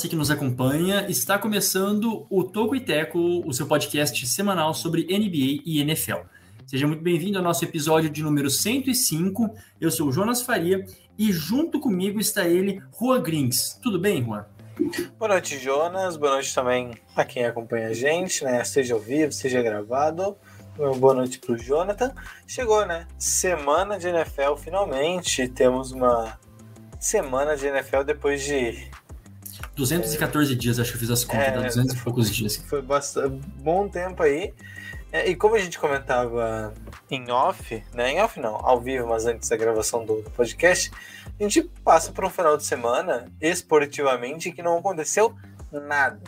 você que nos acompanha. Está começando o Toco e Teco, o seu podcast semanal sobre NBA e NFL. Seja muito bem-vindo ao nosso episódio de número 105. Eu sou o Jonas Faria e junto comigo está ele, Juan Grings. Tudo bem, Juan? Boa noite, Jonas. Boa noite também a quem acompanha a gente, né? Seja ao vivo, seja gravado. Boa noite para o Jonathan. Chegou, né? Semana de NFL, finalmente. Temos uma semana de NFL depois de 214 é... dias, acho que eu fiz as contas, é, dá 200 e poucos dias. Foi bastante bom tempo aí. É, e como a gente comentava em off, né? Em off não, ao vivo, mas antes da gravação do, do podcast, a gente passa por um final de semana esportivamente que não aconteceu nada.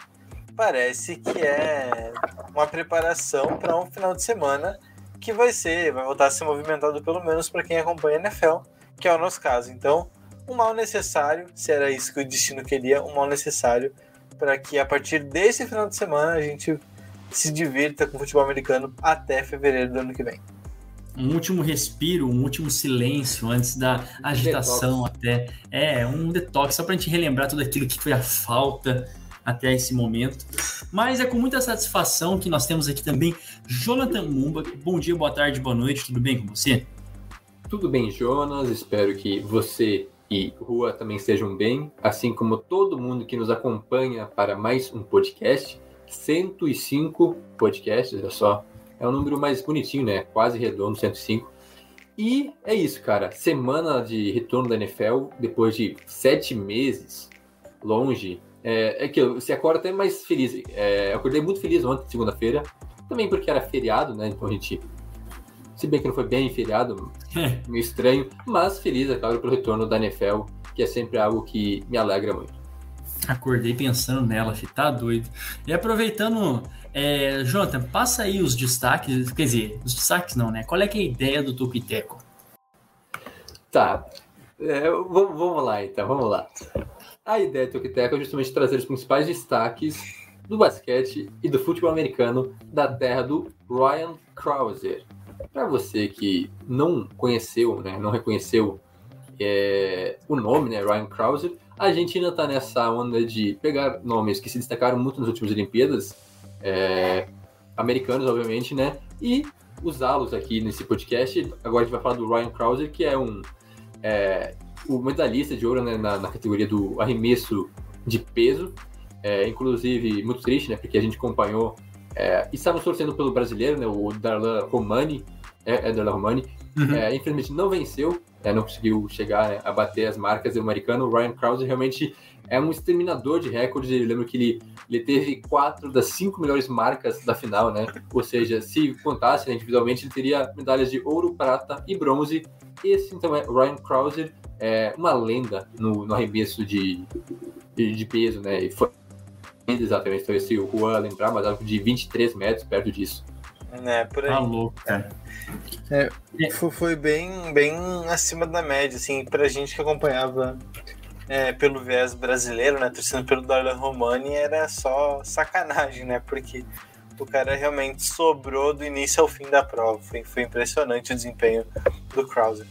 Parece que é uma preparação para um final de semana que vai ser, vai voltar a ser movimentado pelo menos para quem acompanha a NFL, que é o nosso caso. Então, um mal necessário, se era isso que o destino queria, um mal necessário para que a partir desse final de semana a gente se divirta com o futebol americano até fevereiro do ano que vem. Um último respiro, um último silêncio antes da agitação detox. até. É, um detox, só para a gente relembrar tudo aquilo que foi a falta até esse momento. Mas é com muita satisfação que nós temos aqui também Jonathan Mumba. Bom dia, boa tarde, boa noite, tudo bem com você? Tudo bem, Jonas. Espero que você e Rua também estejam bem, assim como todo mundo que nos acompanha para mais um podcast. 105 podcasts, olha só. É um número mais bonitinho, né? Quase redondo, 105. E é isso, cara. Semana de retorno da NFL, depois de sete meses longe. É, é que você acorda até mais feliz. É, eu acordei muito feliz ontem, segunda-feira. Também porque era feriado, né? Então a gente. Se bem que não foi bem feriado, meio estranho. Mas feliz, é claro, pelo retorno da NFL, que é sempre algo que me alegra muito. Acordei pensando nela, filho, tá doido. E aproveitando, é, Jonathan, passa aí os destaques, quer dizer, os destaques não, né? Qual é, é a ideia do Tupiteco? Tá, é, vamos, lá então, vamos lá. A ideia do Tupiteco é justamente trazer os principais destaques do basquete e do futebol americano da terra do Ryan Krauser. Para você que não conheceu, né, não reconheceu é, o nome, né, Ryan Krauser, a Argentina está nessa onda de pegar nomes que se destacaram muito nas últimas Olimpíadas, é, americanos, obviamente, né? E usá-los aqui nesse podcast. Agora a gente vai falar do Ryan Krauser, que é um é, o medalhista de ouro né, na, na, categoria do arremesso de peso. É, inclusive, muito triste, né? Porque a gente acompanhou é, estávamos torcendo pelo brasileiro, né? O Darlan Romani, é, é Darlan Romani. Uhum. É, infelizmente não venceu, é, não conseguiu chegar né, a bater as marcas do americano. O Ryan Krause realmente é um exterminador de recordes. Eu lembro que ele, ele teve quatro das cinco melhores marcas da final, né? Ou seja, se contasse né, individualmente, ele teria medalhas de ouro, prata e bronze. Esse, então, é Ryan Krause, é uma lenda no, no arremesso de, de, de, peso, né? E foi exatamente, então esse o Juan lembrar, mas algo de 23 metros perto disso. É, por aí. Tá louco, cara. É, foi bem, bem acima da média, assim, pra gente que acompanhava é, pelo viés brasileiro, né, torcendo pelo Darlan Romani, era só sacanagem, né, porque o cara realmente sobrou do início ao fim da prova. Foi, foi impressionante o desempenho do Krauser.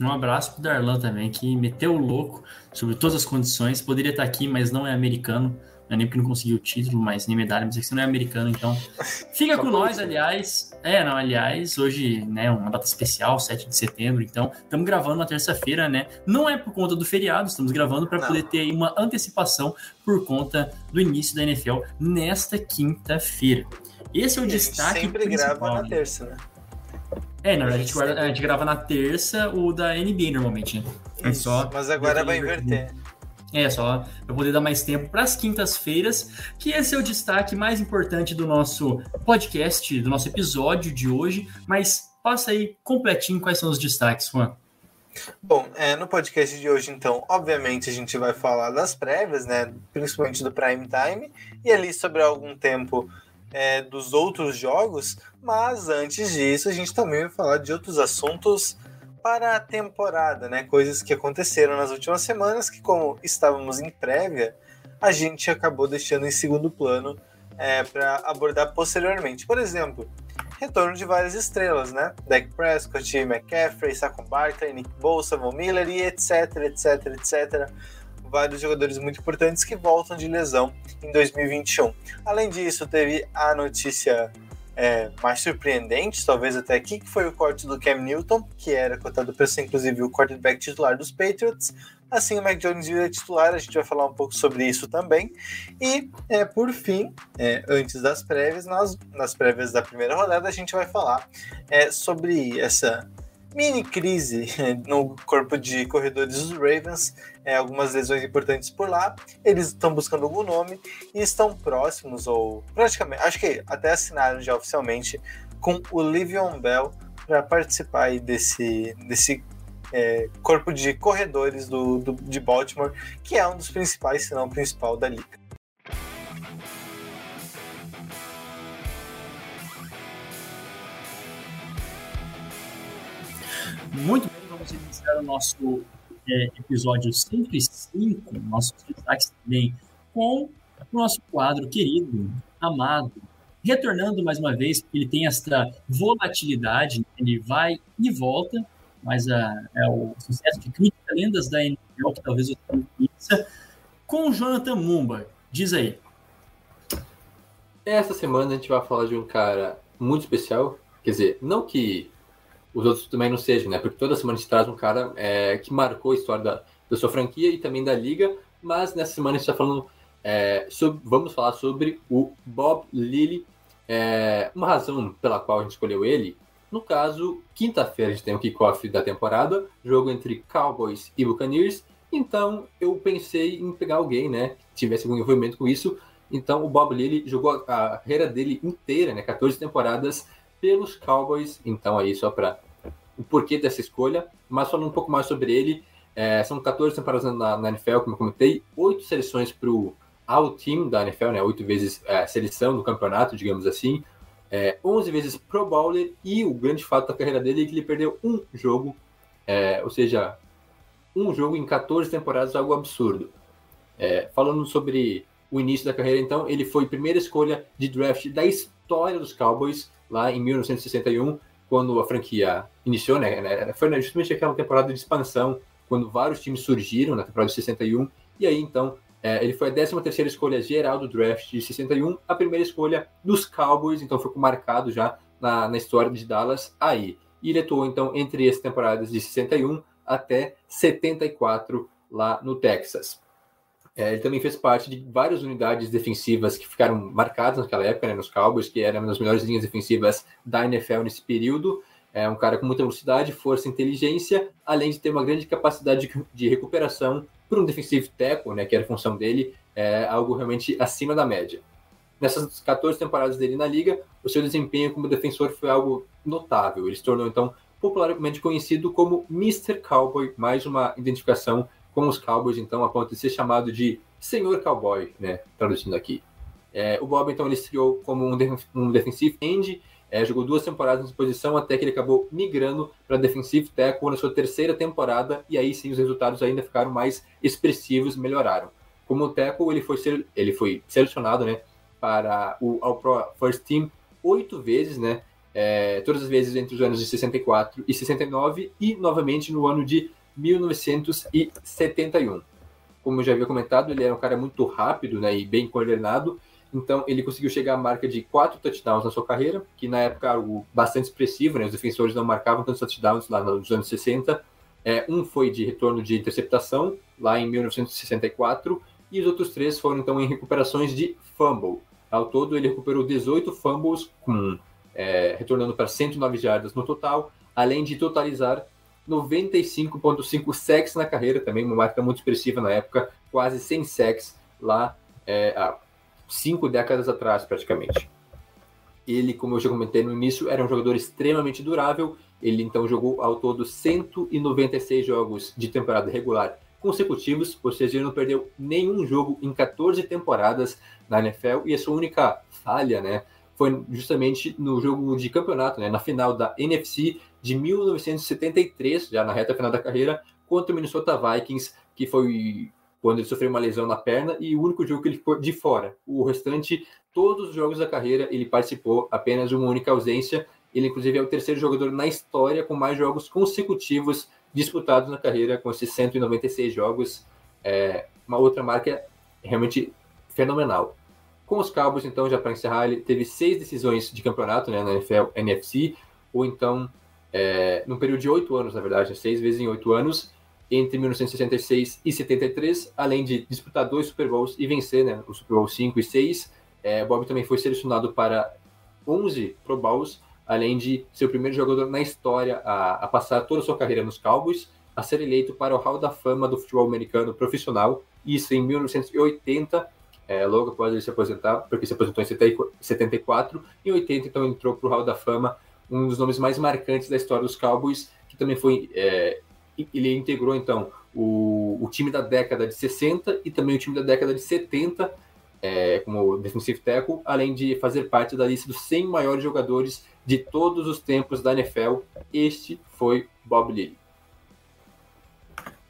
Um abraço pro Darlan também, que meteu o louco sobre todas as condições. Poderia estar aqui, mas não é americano. Não é nem porque não conseguiu o título, mas nem medalha, mas é que você não é americano, então. Fica com nós, aliás. É, não, aliás, hoje, né, uma data especial, 7 de setembro, então, estamos gravando na terça-feira, né? Não é por conta do feriado, estamos gravando para poder ter aí uma antecipação por conta do início da NFL nesta quinta-feira. Esse é o e destaque. A gente sempre grava na né? terça, né? É, na verdade, a gente, guarda, a gente, grava na terça o da NBA normalmente, né? É só mas agora vai inverter. É, só para poder dar mais tempo para as quintas-feiras, que esse é o destaque mais importante do nosso podcast, do nosso episódio de hoje. Mas passa aí completinho quais são os destaques, Juan. Bom, é, no podcast de hoje, então, obviamente a gente vai falar das prévias, né? Principalmente do Prime Time, e ali sobre algum tempo é, dos outros jogos, mas antes disso, a gente também vai falar de outros assuntos para a temporada, né? Coisas que aconteceram nas últimas semanas que, como estávamos em prévia, a gente acabou deixando em segundo plano é, para abordar posteriormente. Por exemplo, retorno de várias estrelas, né? Dak Prescott, McCaffrey, Saquon Barkley, Nick Bosa, Von Miller e etc, etc, etc. Vários jogadores muito importantes que voltam de lesão em 2021. Além disso, teve a notícia é, mais surpreendente, talvez até aqui, que foi o corte do Cam Newton, que era cotado para ser inclusive o quarterback titular dos Patriots. Assim, o Mac Jones vira titular, a gente vai falar um pouco sobre isso também. E, é, por fim, é, antes das prévias, nas prévias da primeira rodada, a gente vai falar é, sobre essa mini crise no corpo de corredores dos Ravens, é, algumas lesões importantes por lá. Eles estão buscando algum nome e estão próximos, ou praticamente, acho que até assinaram já oficialmente, com o Livion Bell para participar desse, desse é, corpo de corredores do, do, de Baltimore, que é um dos principais, se não o principal da liga. Muito bem, vamos iniciar o nosso é, episódio 105, nossos destaques também, com o nosso quadro querido, amado, retornando mais uma vez, porque ele tem essa volatilidade, ele vai e volta, mas a, é o sucesso de crítica lendas da NFL, que talvez eu conheça, com o Jonathan Mumba. Diz aí. Essa semana a gente vai falar de um cara muito especial, quer dizer, não que os outros também não sejam, né? Porque toda semana a gente traz um cara é, que marcou a história da, da sua franquia e também da liga, mas nessa semana a gente está falando é, sobre, vamos falar sobre o Bob Lilly, é, uma razão pela qual a gente escolheu ele. No caso, quinta-feira a gente tem o kickoff da temporada, jogo entre Cowboys e Buccaneers. Então eu pensei em pegar alguém, né, que tivesse algum envolvimento com isso. Então o Bob Lilly jogou a carreira dele inteira, né, 14 temporadas pelos Cowboys. Então aí só para o porquê dessa escolha, mas falando um pouco mais sobre ele, é, são 14 temporadas na, na, NFL, como eu comentei, oito seleções para o All Team da NFL, né, oito vezes é, seleção do campeonato, digamos assim, é, 11 vezes Pro Bowler e o grande fato da carreira dele é que ele perdeu um jogo, é, ou seja, um jogo em 14 temporadas, algo absurdo. É, falando sobre o início da carreira, então, ele foi primeira escolha de draft da história dos Cowboys, lá em 1961, quando a franquia iniciou, né, né foi justamente aquela temporada de expansão, quando vários times surgiram na temporada de 61, e aí então é, ele foi a 13 terceira escolha geral do draft de 61, a primeira escolha dos Cowboys, então foi marcado já na, na história de Dallas aí. E ele atuou então entre as temporadas de 61 até 74 lá no Texas. É, ele também fez parte de várias unidades defensivas que ficaram marcadas naquela época, né, nos Cowboys, que eram das melhores linhas defensivas da NFL nesse período. É um cara com muita velocidade, força e inteligência, além de ter uma grande capacidade de, de recuperação por um defensive tackle, né, que era a função dele, é algo realmente acima da média. Nessas 14 temporadas dele na liga, o seu desempenho como defensor foi algo notável. Ele se tornou, então, popularmente conhecido como Mr. Cowboy, mais uma identificação com os Cowboys, então, a ponto de ser chamado de Senhor Cowboy, né, traduzindo aqui. É, o Bob, então, ele estreou como um, def um defensive end, é, jogou duas temporadas nessa posição até que ele acabou migrando para defensive tackle na sua terceira temporada, e aí sim os resultados ainda ficaram mais expressivos, melhoraram. Como tackle, ele foi, ele foi selecionado né, para o All Pro First Team oito vezes, né, é, todas as vezes entre os anos de 64 e 69, e novamente no ano de 1971. Como eu já havia comentado, ele era um cara muito rápido né, e bem coordenado, então ele conseguiu chegar à marca de quatro touchdowns na sua carreira, que na época era algo bastante expressivo, né, os defensores não marcavam tantos touchdowns lá nos anos 60. É, um foi de retorno de interceptação, lá em 1964, e os outros três foram então em recuperações de fumble. Ao todo, ele recuperou 18 fumbles, com, é, retornando para 109 jardas no total, além de totalizar 95,5 sacks na carreira, também uma marca muito expressiva na época, quase 100 sacks lá é, há cinco décadas atrás, praticamente. Ele, como eu já comentei no início, era um jogador extremamente durável. Ele então jogou ao todo 196 jogos de temporada regular consecutivos, ou seja, ele não perdeu nenhum jogo em 14 temporadas na NFL e a sua única falha, né, foi justamente no jogo de campeonato, né, na final da NFC de 1973, já na reta final da carreira, contra o Minnesota Vikings, que foi quando ele sofreu uma lesão na perna e o único jogo que ele ficou de fora. O restante, todos os jogos da carreira, ele participou, apenas uma única ausência. Ele, inclusive, é o terceiro jogador na história com mais jogos consecutivos disputados na carreira, com esses 196 jogos. É uma outra marca realmente fenomenal. Com os Cowboys, então, já para encerrar, ele teve seis decisões de campeonato né, na NFL, NFC, ou então, é, num período de oito anos, na verdade, seis vezes em oito anos, entre 1966 e 73, além de disputar dois Super Bowls e vencer né, o Super Bowl 5 e 6. É, Bob também foi selecionado para 11 Pro Bowls, além de ser o primeiro jogador na história a, a passar toda a sua carreira nos Cowboys, a ser eleito para o Hall da Fama do futebol americano profissional, isso em 1980, é, logo após ele se aposentar, porque se aposentou em 74, em 80 então entrou para o Hall da Fama, um dos nomes mais marcantes da história dos Cowboys, que também foi é, ele integrou então o, o, time da década de 60 e também o time da década de 70 é, como defensive tackle, além de fazer parte da lista dos 100 maiores jogadores de todos os tempos da NFL. Este foi Bob Lilly.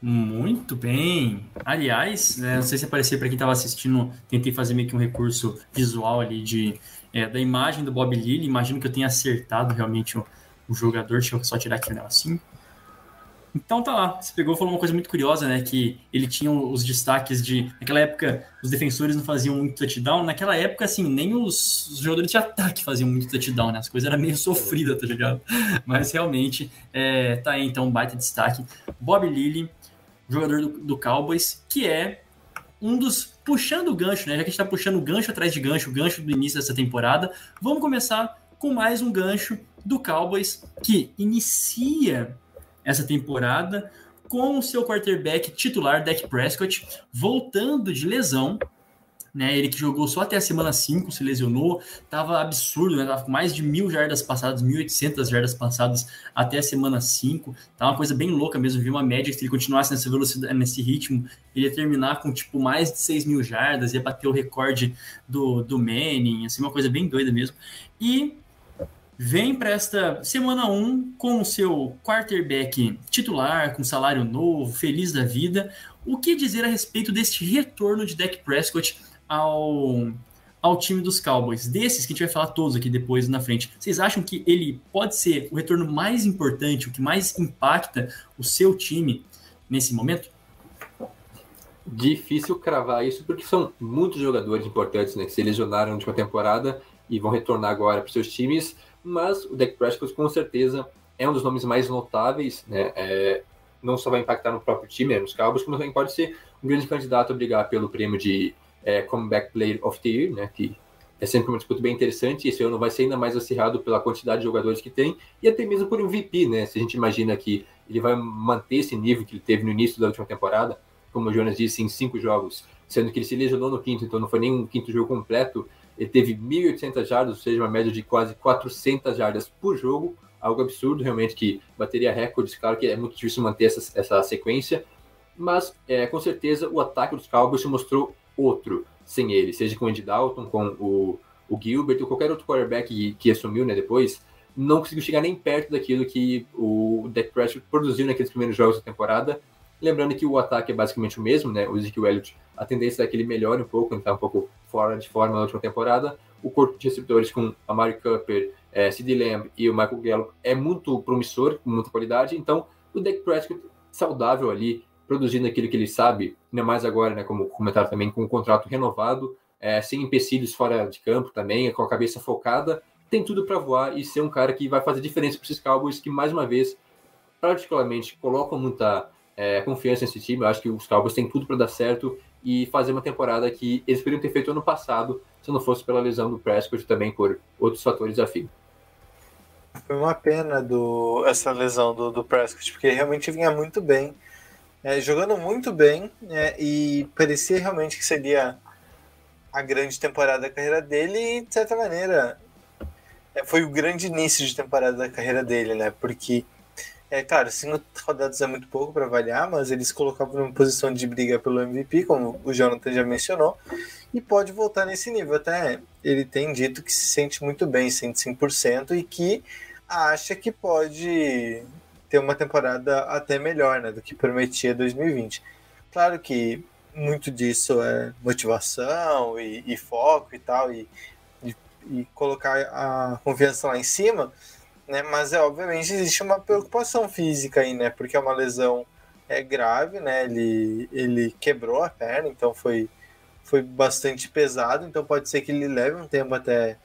Muito bem. Aliás, né, não sei se apareceu para quem estava assistindo, tentei fazer meio que um recurso visual ali de, é, da imagem do Bob Lilly. Imagino que eu tenha acertado realmente o, o jogador. Deixa eu só tirar aqui o negocinho. Então tá lá, você pegou falou uma coisa muito curiosa, né? Que ele tinha os destaques de. Naquela época, os defensores não faziam muito touchdown. Naquela época, assim, nem os, os jogadores de ataque faziam muito touchdown, né? As coisas eram meio sofridas, tá ligado? Mas realmente, é, tá aí então um baita destaque. Bob Lilly, jogador do, do Cowboys, que é um dos. Puxando o gancho, né? Já que a gente tá puxando gancho atrás de gancho, gancho do início dessa temporada, vamos começar com mais um gancho do Cowboys que inicia essa temporada com o seu quarterback titular, Dak Prescott, voltando de lesão. Né, ele que jogou só até a semana 5, se lesionou, tava absurdo, né, tava com mais de mil jardas passadas, 1.800 jardas passadas até a semana 5, tá uma coisa bem louca mesmo, vi uma média que se ele continuasse nessa velocidade, nesse ritmo, ele ia terminar com tipo mais de 6 mil jardas, ia bater o recorde do, do Manning, assim, uma coisa bem doida mesmo, e vem para esta semana 1 com o seu quarterback titular, com salário novo, feliz da vida. O que dizer a respeito deste retorno de Dak Prescott ao, ao time dos Cowboys? Desses que a gente vai falar todos aqui depois na frente. Vocês acham que ele pode ser o retorno mais importante, o que mais impacta o seu time nesse momento? Difícil cravar isso porque são muitos jogadores importantes né, que se lesionaram na última temporada e vão retornar agora para seus times mas o Dak Prescott com certeza é um dos nomes mais notáveis, né? É, não só vai impactar no próprio time, né, nos Cowboys, como também pode ser um grande candidato a brigar pelo prêmio de é, Comeback Player of the Year, né? Que é sempre uma disputa bem interessante. Esse ano vai ser ainda mais acirrado pela quantidade de jogadores que tem e até mesmo por um VP, né? Se a gente imagina que ele vai manter esse nível que ele teve no início da última temporada, como o Jonas disse, em cinco jogos, sendo que ele se lesionou no quinto, então não foi nem um quinto jogo completo ele teve 1.800 jardas, ou seja, uma média de quase 400 jardas por jogo, algo absurdo, realmente, que bateria recordes. Claro que é muito difícil manter essa, essa sequência, mas é, com certeza o ataque dos Cowboys se mostrou outro sem ele, seja com o Andy Dalton, com o, o Gilbert ou qualquer outro quarterback que, que assumiu né, depois, não conseguiu chegar nem perto daquilo que o Dak Prescott produziu naqueles primeiros jogos da temporada. Lembrando que o ataque é basicamente o mesmo, né? O Ezekiel Elliott, a tendência é que ele melhore um pouco, ele está um pouco fora de forma na última temporada. O corpo de receptores com a Mari Cooper, é, Sid Lamb e o Michael Gallup é muito promissor, com muita qualidade. Então, o Dak Prescott saudável ali, produzindo aquilo que ele sabe, ainda mais agora, né? Como comentaram também, com um contrato renovado, é, sem empecilhos fora de campo também, com a cabeça focada, tem tudo para voar e ser um cara que vai fazer diferença para esses Cowboys que, mais uma vez, particularmente colocam muita é, confiança nesse time. Eu acho que os Cowboys têm tudo para dar certo e fazer uma temporada que eles poderiam ter feito ano passado, se não fosse pela lesão do Prescott também por outros fatores afim. Foi uma pena do, essa lesão do, do Prescott, porque realmente vinha muito bem, é, jogando muito bem, é, e parecia realmente que seria a grande temporada da carreira dele, e de certa maneira é, foi o grande início de temporada da carreira dele, né? Porque é, claro, cinco rodadas é muito pouco para avaliar, mas eles colocavam numa posição de briga pelo MVP, como o Jonathan já mencionou, e pode voltar nesse nível. Até ele tem dito que se sente muito bem, sente 100%, e que acha que pode ter uma temporada até melhor né, do que prometia 2020. Claro que muito disso é motivação e, e foco e tal, e, e, e, colocar a confiança lá em cima, né? Mas é obviamente existe uma preocupação física aí, né? Porque é uma lesão é grave, né? Ele, ele quebrou a perna, então foi, foi bastante pesado, então pode ser que ele leve um tempo até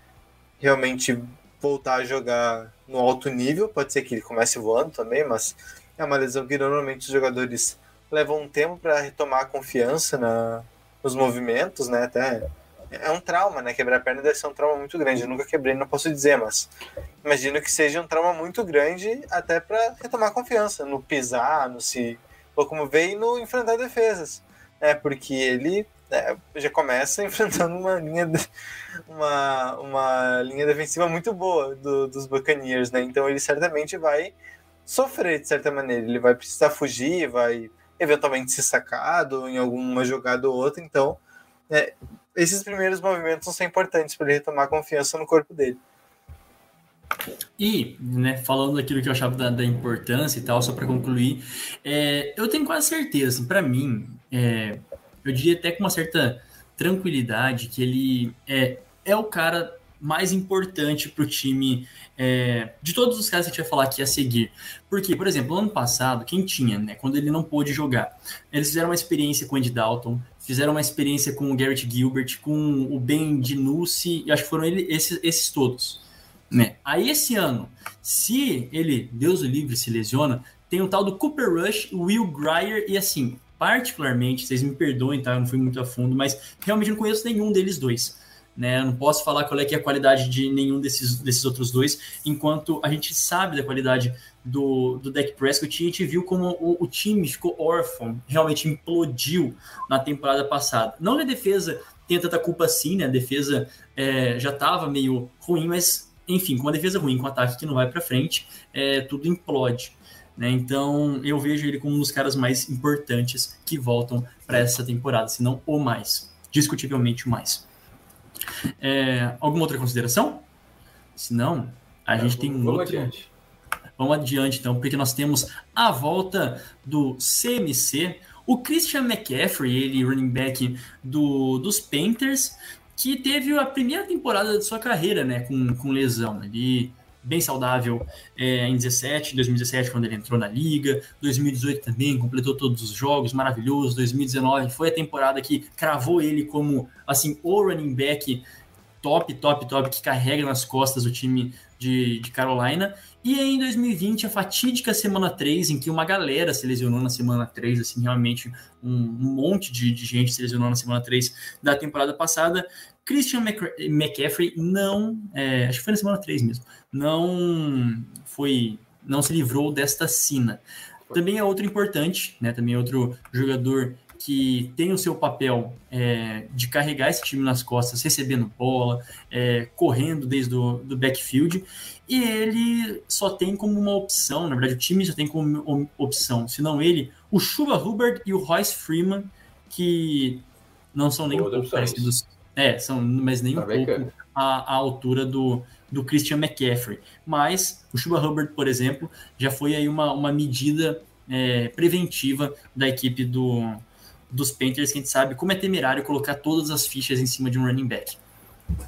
realmente voltar a jogar no alto nível, pode ser que ele comece voando também, mas é uma lesão que normalmente os jogadores levam um tempo para retomar a confiança na, nos movimentos, né? Até é um trauma, né? Quebrar a perna deve ser um trauma muito grande. Eu nunca quebrei, não posso dizer, mas imagino que seja um trauma muito grande até para retomar a confiança no pisar, no se locomover e no enfrentar defesas, né? Porque ele é, já começa enfrentando uma linha de, uma, uma linha defensiva muito boa do, dos Buccaneers, né? Então ele certamente vai sofrer de certa maneira. Ele vai precisar fugir, vai eventualmente ser sacado em alguma jogada ou outra. Então, é, esses primeiros movimentos são importantes para ele retomar confiança no corpo dele. E, né, falando daquilo que eu achava da, da importância e tal, só para concluir, é, eu tenho quase certeza, assim, para mim, é, eu diria até com uma certa tranquilidade que ele é, é o cara mais importante para o time é, de todos os caras que a gente vai falar aqui a seguir. Porque, por exemplo, ano passado, quem tinha, né, quando ele não pôde jogar, eles fizeram uma experiência com o Andy Dalton, fizeram uma experiência com o Garrett Gilbert, com o Ben DiNucci, e acho que foram ele, esses, esses todos. Né? Aí esse ano, se ele, Deus o livre, se lesiona, tem o tal do Cooper Rush, Will Grier, e assim, particularmente, vocês me perdoem, tá? Eu não fui muito a fundo, mas realmente não conheço nenhum deles dois. Né? Eu não posso falar qual é, que é a qualidade de nenhum desses, desses outros dois, enquanto a gente sabe da qualidade do, do Dak Prescott, a gente viu como o, o, time ficou órfão, realmente implodiu na temporada passada. Não que a defesa tenha tanta culpa assim, né? A defesa é, já estava meio ruim, mas enfim, com a defesa ruim, com um ataque que não vai para frente, é, tudo implode. Né? Então eu vejo ele como um dos caras mais importantes que voltam para essa temporada, se não o mais, discutivelmente o mais. É, alguma outra consideração? Se não, a gente tem um vamos outro. Adiante. Vamos adiante, então, porque nós temos a volta do CMC, o Christian McCaffrey, ele running back do, dos Panthers, que teve a primeira temporada de sua carreira, né, com, com lesão. Ele bem saudável é, em 17, 2017 quando ele entrou na liga, 2018 também completou todos os jogos, maravilhoso, 2019 foi a temporada que cravou ele como assim o running back top, top, top que carrega nas costas o time de, de Carolina. E em 2020, a fatídica semana 3, em que uma galera se lesionou na semana 3, assim, realmente um, um monte de, de, gente se lesionou na semana 3 da temporada passada. Christian McCaffrey não, é, acho que foi na semana 3 mesmo, não foi, não se livrou desta sina. Também é outro importante, né? Também é outro jogador que tem o seu papel é, de carregar esse time nas costas, recebendo bola, é, correndo desde o do backfield, e ele só tem como uma opção, na verdade o time só tem como opção, se não ele, o Chuba Hubbard e o Royce Freeman, que não são nem um pouco parecidos. É, são, mas nem tá um pouco a, a, altura do, do Christian McCaffrey. Mas o Chuba Hubbard, por exemplo, já foi aí uma, uma medida é, preventiva da equipe do, dos Panthers, que a gente sabe como é temerário colocar todas as fichas em cima de um running back.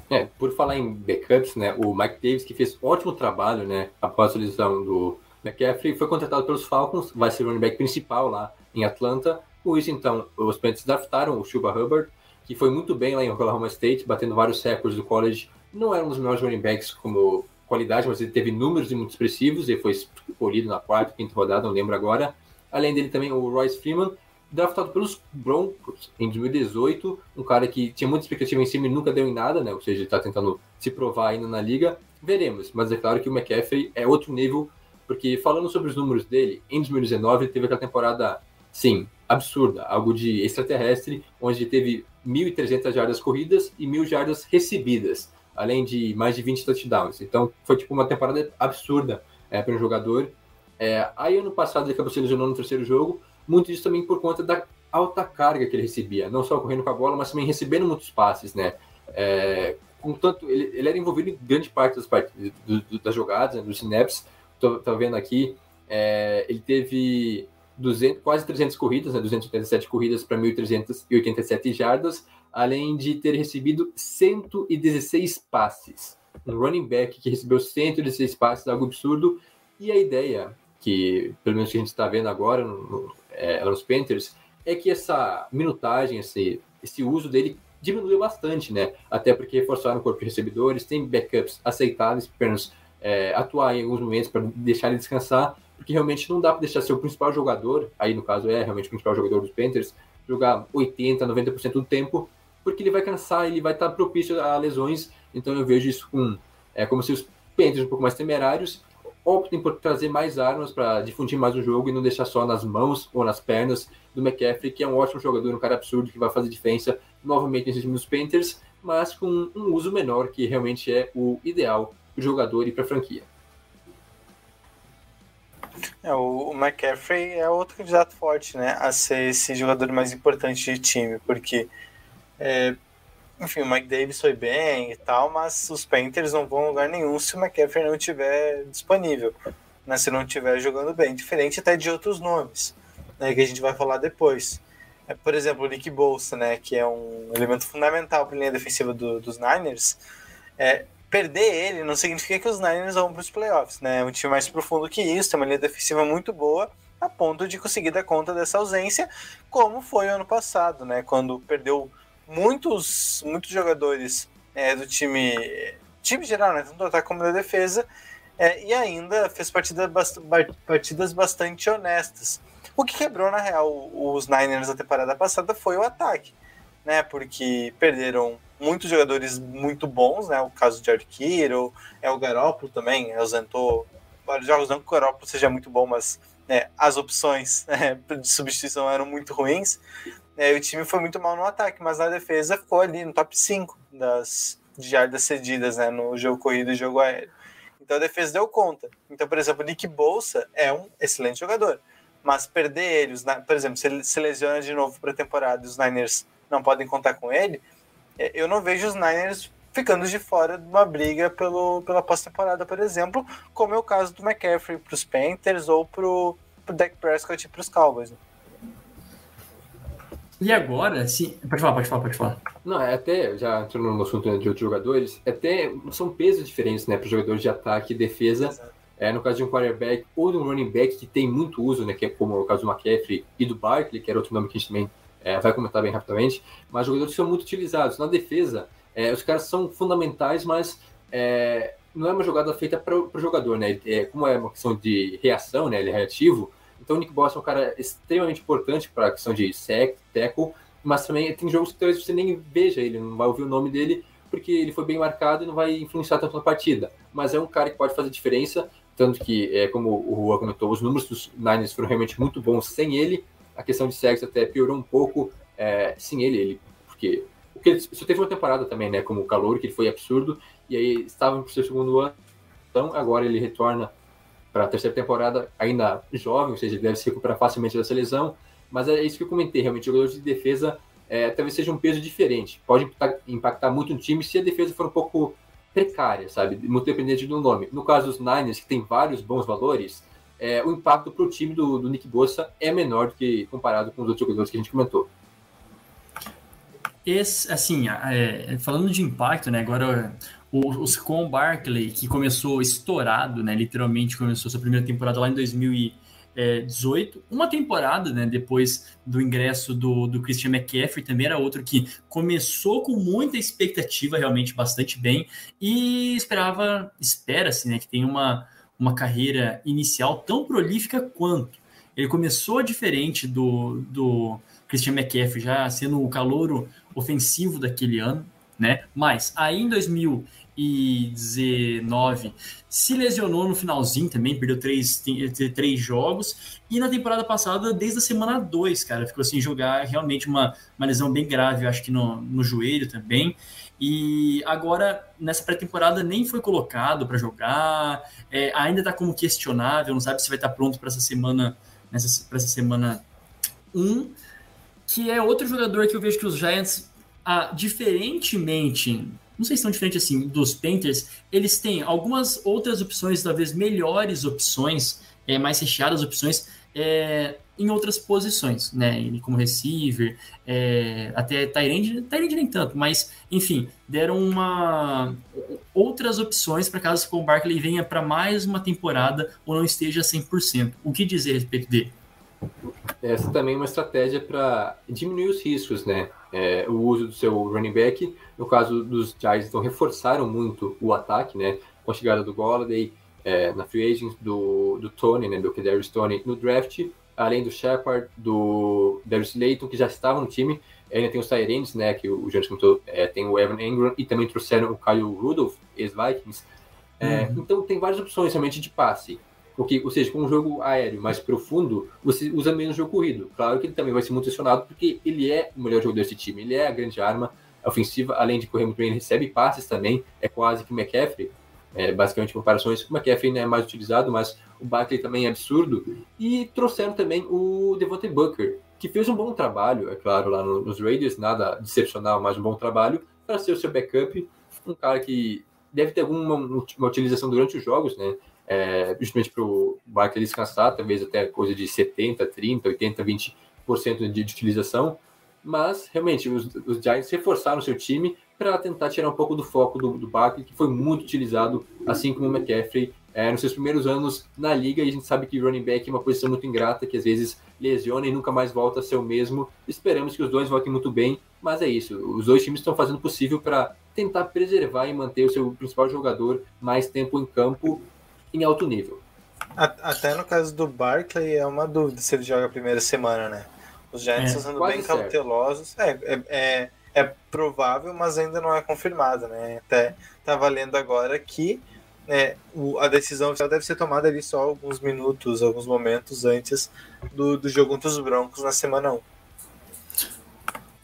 É, por falar em backups, né, o Mike Davis, que fez ótimo trabalho né, após a lesão do McCaffrey, foi contratado pelos Falcons, vai ser o running back principal lá em Atlanta. Por isso, então, os Panthers draftaram o Chuba Hubbard, que foi muito bem lá em Oklahoma State, batendo vários recordes do college. Não era um dos melhores running backs como qualidade, mas ele teve números muito expressivos. Ele foi escolhido na quarta, quinta rodada, não lembro agora. Além dele também o Royce Freeman, draftado pelos Broncos em 2018, um cara que tinha muita expectativa em cima e nunca deu em nada, né? Ou seja, está tentando se provar ainda na liga. Veremos, mas é claro que o McCaffrey é outro nível, porque falando sobre os números dele, em 2019 ele teve aquela temporada, sim, absurda, algo de extraterrestre, onde teve 1.300 jardas corridas e 1.000 jardas recebidas, além de mais de 20 touchdowns. Então foi tipo uma temporada absurda é, para um jogador. É, aí ano passado ele acabou se lesionando no terceiro jogo, muito disso também por conta da alta carga que ele recebia, não só correndo com a bola, mas também recebendo muitos passes, né? É, ele, ele era envolvido em grande parte das, part... do, do, das jogadas, né, dos snaps. Tô, vendo aqui, é, ele teve 200, quase 300 corridas, né, 287 corridas para 1.387 jardas, além de ter recebido 116 passes. Um running back que recebeu 116 passes, algo absurdo. E a ideia, que pelo menos que a gente está vendo agora no, é, Panthers, é que essa minutagem, esse, esse uso dele diminuiu bastante, né? Até porque reforçaram o corpo de recebedores, tem backups aceitáveis para é, atuar em alguns momentos para deixar ele descansar, porque realmente não dá para deixar seu principal jogador, aí no caso é realmente o principal jogador dos Panthers, jogar 80, 90% do tempo, porque ele vai cansar, ele vai estar propício a lesões. Então eu vejo isso com é como se os Panthers um pouco mais temerários optem por trazer mais armas para difundir mais o jogo e não deixar só nas mãos ou nas pernas do McCaffrey, que é um ótimo jogador, um cara absurdo que vai fazer diferença novamente nesse time dos Panthers, mas com um uso menor, que realmente é o ideal para o jogador e para a franquia. É, o, McCaffrey é outro candidato forte, né, a ser esse jogador mais importante de time, porque é, enfim, o Mike Davis foi bem e tal, mas os Panthers não vão a lugar nenhum se o McCaffrey não estiver disponível, né, se não estiver jogando bem, diferente até de outros nomes, né, que a gente vai falar depois. É, por exemplo, o Nick Bolsa, né, que é um elemento fundamental para a linha defensiva do, dos Niners, é, perder ele não significa que os Niners vão para os playoffs, né? É um time mais profundo que isso, tem uma linha defensiva muito boa, a ponto de conseguir dar conta dessa ausência, como foi o ano passado, né? Quando perdeu muitos, muitos jogadores é, do time, time geral, né? Tanto do ataque como da defesa, é, e ainda fez partida partidas bastante honestas. O que quebrou, na real, os Niners da temporada passada foi o ataque, né? Porque perderam muitos jogadores muito bons, né? O caso de Arquiro, é o Garópolo também, ausentou vários jogos, não que o Garópolo seja muito bom, mas né, as opções né, de substituição eram muito ruins. É, o time foi muito mal no ataque, mas na defesa ficou ali no top 5 das de jardas cedidas, né, no jogo corrido e jogo aéreo. Então a defesa deu conta. Então, por exemplo, o Nick Bolsa é um excelente jogador, mas perder ele, os, por exemplo, se ele se lesiona de novo para a temporada e os Niners não podem contar com ele, é, eu não vejo os Niners ficando de fora de uma briga pelo, pela pós-temporada, por exemplo, como é o caso do McCaffrey para os Panthers ou para o Dak Prescott para os Cowboys. Né? E agora, se. Pode falar, pode falar, pode falar. Não, é até, já entrando no assunto de outros jogadores, é até são pesos diferentes, né, para os jogadores de ataque e defesa. É, no caso de um quarterback ou de um running back que tem muito uso, né, que é como o caso do McCaffrey e do Barkley, que era outro nome que a gente também é, vai comentar bem rapidamente, mas jogadores que são muito utilizados. Na defesa, é, os caras são fundamentais, mas é, não é uma jogada feita para o jogador, né? É, como é uma questão de reação, né? Ele é reativo, então o Nick Boss é um cara extremamente importante para a questão de sec, tackle, mas também tem jogos que talvez você nem veja ele, não vai ouvir o nome dele, porque ele foi bem marcado e não vai influenciar tanto na partida. Mas é um cara que pode fazer diferença, tanto que, é, como o Rua comentou, os números dos Niners foram realmente muito bons sem ele. A questão de sexo até piorou um pouco é, sem ele, ele porque porque ele só teve uma temporada também, né, como calor, que foi absurdo, e aí estava no seu segundo ano, então agora ele retorna para a terceira temporada ainda jovem, ou seja, ele deve se recuperar facilmente dessa lesão. Mas é isso que eu comentei, realmente, jogadores de defesa é, talvez seja um peso diferente. Pode impactar, muito no time se a defesa for um pouco precária, sabe? Muito dependente do nome. No caso dos Niners, que tem vários bons valores, é, o impacto para o time do, do Nick Bossa é menor do que comparado com os outros jogadores que a gente comentou. Esse, assim, é, falando de impacto, né? Agora o, o Scon Barkley, que começou estourado, né? Literalmente começou sua primeira temporada lá em 2018. Uma temporada, né? Depois do ingresso do, do Christian McCaffrey, também era outro que começou com muita expectativa, realmente bastante bem, e esperava, espera-se, né? Que tenha uma, uma carreira inicial tão prolífica quanto. Ele começou diferente do, do Christian McCaffrey, já sendo o calouro ofensivo daquele ano, né? Mas aí em 2019 se lesionou no finalzinho também, perdeu três, três jogos. E na temporada passada, desde a semana 2, cara, ficou sem jogar realmente uma, uma lesão bem grave, acho que no, no joelho também. E agora, nessa pré-temporada, nem foi colocado para jogar, é, ainda está como questionável, não sabe se vai estar tá pronto para essa semana, nessa, essa semana 1. Um, que é outro jogador que eu vejo que os Giants ah, diferentemente, não sei se tão diferente assim, dos Panthers, eles têm algumas outras opções, talvez melhores opções, é, mais recheadas opções, é, em outras posições, né? Como receiver, é, até Tyrande, Tyrande nem tanto, mas enfim, deram uma outras opções para caso o Barkley venha para mais uma temporada ou não esteja 100%. O que dizer a respeito dele? Essa também é uma estratégia para diminuir os riscos, né? É, o uso do seu running back. No caso dos Giants, então reforçaram muito o ataque, né? Com a chegada do Golladay, é, na free agent do, do Tony, né? Do Kadarius Tony no draft, além do Shepard, do Darius Layton, que já estavam no time. Ainda tem os Tyrants, né? Que o Jones comentou, é, tem o Evan Engram e também trouxeram o Kyle Rudolph, ex-Vikings. É, uhum. Então tem várias opções realmente de passe. Porque, ou seja, com um jogo aéreo mais profundo, você usa menos jogo corrido. Claro que ele também vai ser muito acionado, porque ele é o melhor jogador desse time. Ele é a grande arma ofensiva, além de correr muito bem, ele recebe passes também. É quase que o McCaffrey, é, basicamente comparações. O McCaffrey é mais utilizado, mas o Barkley também é absurdo. E trouxeram também o Devontae Booker, que fez um bom trabalho, é claro, lá nos Raiders, nada excepcional, mas um bom trabalho, para ser o seu backup. Um cara que deve ter alguma uma utilização durante os jogos, né? É, justamente para o Barkley descansar, talvez até coisa de 70, 30, 80, 20% de, de utilização. Mas, realmente, os, os Giants reforçaram seu time para tentar tirar um pouco do foco do, do que foi muito utilizado, assim como o McCaffrey, é, nos seus primeiros anos na liga. E a gente sabe que running back é uma posição muito ingrata, que às vezes lesiona e nunca mais volta a ser o mesmo. Esperamos que os dois voltem muito bem, mas é isso. Os dois times estão fazendo o possível para tentar preservar e manter o seu principal jogador mais tempo em campo em alto nível. Até no caso do Barkley é uma dúvida se ele joga a primeira semana, né? Os Giants é, estão sendo bem certo. cautelosos. É, é, é, é, provável, mas ainda não é confirmado, né? Até tá valendo agora que é, o, a decisão deve ser tomada ali só alguns minutos, alguns momentos antes do, do jogo contra os Broncos na semana 1.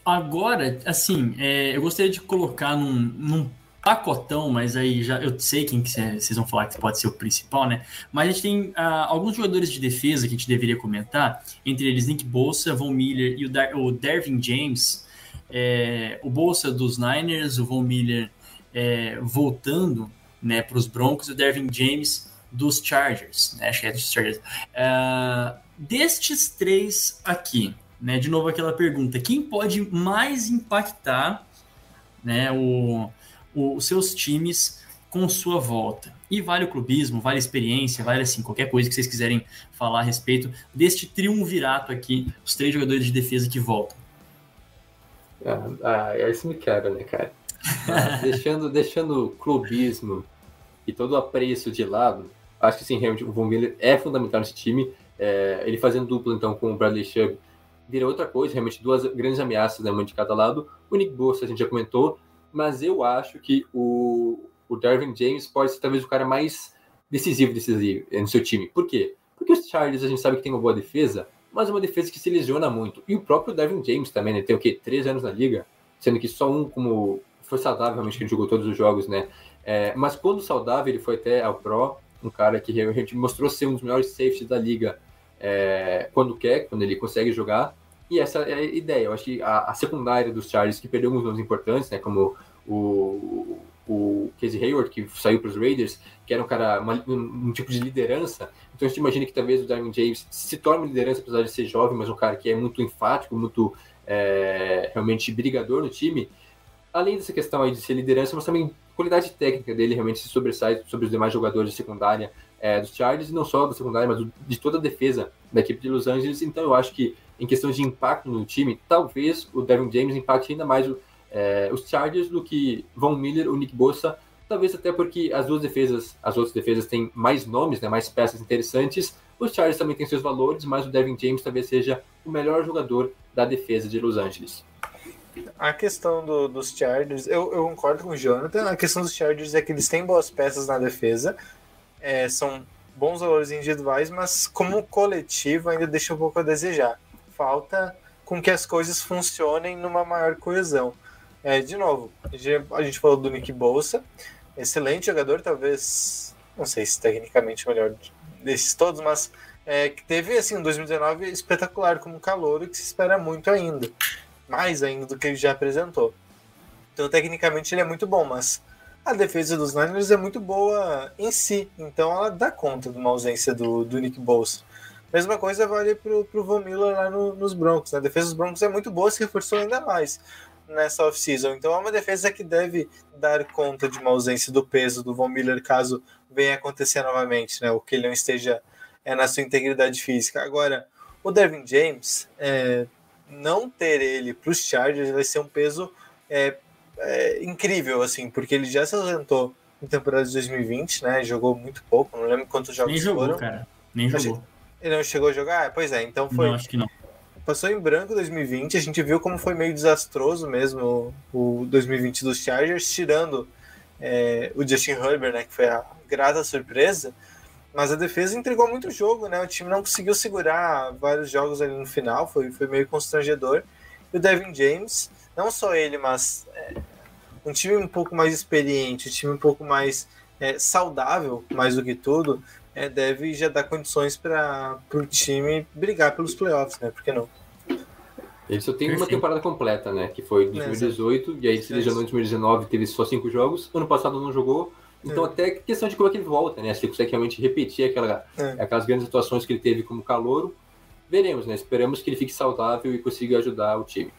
Agora, assim, é, eu gostaria de colocar num, num pacotão, mas aí já eu sei quem que vocês vão falar que pode ser o principal, né? Mas a gente tem uh, alguns jogadores de defesa que a gente deveria comentar, entre eles Nick Bolsa, Von Miller e o, Dar o Dervin James. É, o Bolsa dos Niners, o Von Miller é, voltando né, para os Broncos e o Dervin James dos Chargers, né? Acho que é dos Chargers. Uh, destes três aqui, né? De novo aquela pergunta: quem pode mais impactar né, o, os seus times com sua volta. E vale o clubismo, vale a experiência, vale assim, qualquer coisa que vocês quiserem falar a respeito deste triunvirato aqui, os três jogadores de defesa que voltam. Ah, ah isso me quebra, né, cara? Ah, deixando, deixando o clubismo e todo o apreço de lado, acho que sim, realmente o Von Miller é fundamental nesse time. É, ele fazendo duplo então com o Bradley Chubb vira outra coisa, realmente duas grandes ameaças, né, uma de cada lado. O Nick Bosa a gente já comentou, mas eu acho que o, o Darwin James pode ser talvez o cara mais decisivo, decisivo no seu time. Por quê? Porque os Chargers a gente sabe que tem uma boa defesa, mas uma defesa que se lesiona muito. E o próprio Darwin James também, né? Tem o quê? Três anos na liga, sendo que só um como foi saudável, realmente, que ele jogou todos os jogos, né? É, mas quando saudável, ele foi até ao Pro, um cara que realmente mostrou ser um dos melhores safeties da liga é, quando quer, quando ele consegue jogar. E essa é a ideia. Eu acho que a, a secundária dos Chargers, que perdeu alguns nomes importantes, né, como o, o Casey Hayward, que saiu para os Raiders, que era um cara, uma, um, um, tipo de liderança. Então a gente imagina que talvez o Darwin James se torne liderança, apesar de ser jovem, mas um cara que é muito enfático, muito é, realmente brigador no time. Além dessa questão aí de ser liderança, mas também qualidade técnica dele realmente se sobressai sobre os demais jogadores de secundária é, dos Chargers, e não só da secundária, mas de toda a defesa da equipe de Los Angeles. Então eu acho que em questões de impacto no time, talvez o Devin James impacte ainda mais o, é, os Chargers do que Von Miller, o Nick Bosa, talvez até porque as duas defesas, as outras defesas têm mais nomes, né, mais peças interessantes. Os Chargers também têm seus valores, mas o Devin James talvez seja o melhor jogador da defesa de Los Angeles. A questão do, dos Chargers, eu, eu, concordo com o Jonathan. A questão dos Chargers é que eles têm boas peças na defesa, é, são bons valores individuais, mas como coletivo ainda deixa um pouco a desejar falta com que as coisas funcionem numa maior coesão. É, de novo, a gente falou do Nick Bolsa, excelente jogador, talvez, não sei se tecnicamente o melhor desses todos, mas é, que teve assim um 2019 espetacular como calor e que se espera muito ainda, mais ainda do que ele já apresentou. Então, tecnicamente, ele é muito bom, mas a defesa dos Niners é muito boa em si. Então, ela dá conta de uma ausência do, do Nick Bosa. Mesma coisa vale pro, pro Von Miller lá no, nos Broncos. Né? A defesa dos Broncos é muito boa, se reforçou ainda mais nessa off-season. Então é uma defesa que deve dar conta de uma ausência do peso do Von Miller caso venha acontecer novamente, né? O que ele não esteja é, na sua integridade física. Agora, o Devin James, é, não ter ele para os Chargers vai ser um peso é, é, incrível, assim, porque ele já se ausentou em temporada de 2020, né? Jogou muito pouco, não lembro quantos jogos Nem jogou, foram. cara. Nem jogou. Ele não chegou a jogar? Pois é, então foi. Não, acho que não. Passou em branco 2020, a gente viu como foi meio desastroso mesmo o 2020 dos Chargers, tirando é, o Justin Herbert, né, que foi a grata surpresa, mas a defesa entregou muito jogo, né, o time não conseguiu segurar vários jogos ali no final, foi, foi meio constrangedor, e o Devin James, não só ele, mas é, um time um pouco mais experiente, um time um pouco mais é, saudável, mais do que tudo, é, deve já dar condições para o time brigar pelos playoffs, né? Por que não? Ele só tem uma temporada completa, né? Que foi em 2018, e aí se lesionou em 2019, teve só cinco jogos. Ano passado não jogou. Então, É. até questão de como é que ele volta, né? Se ele consegue realmente repetir aquela, É. aquelas grandes atuações que ele teve como calouro. Veremos, né? Esperamos que ele fique saudável e consiga ajudar o time.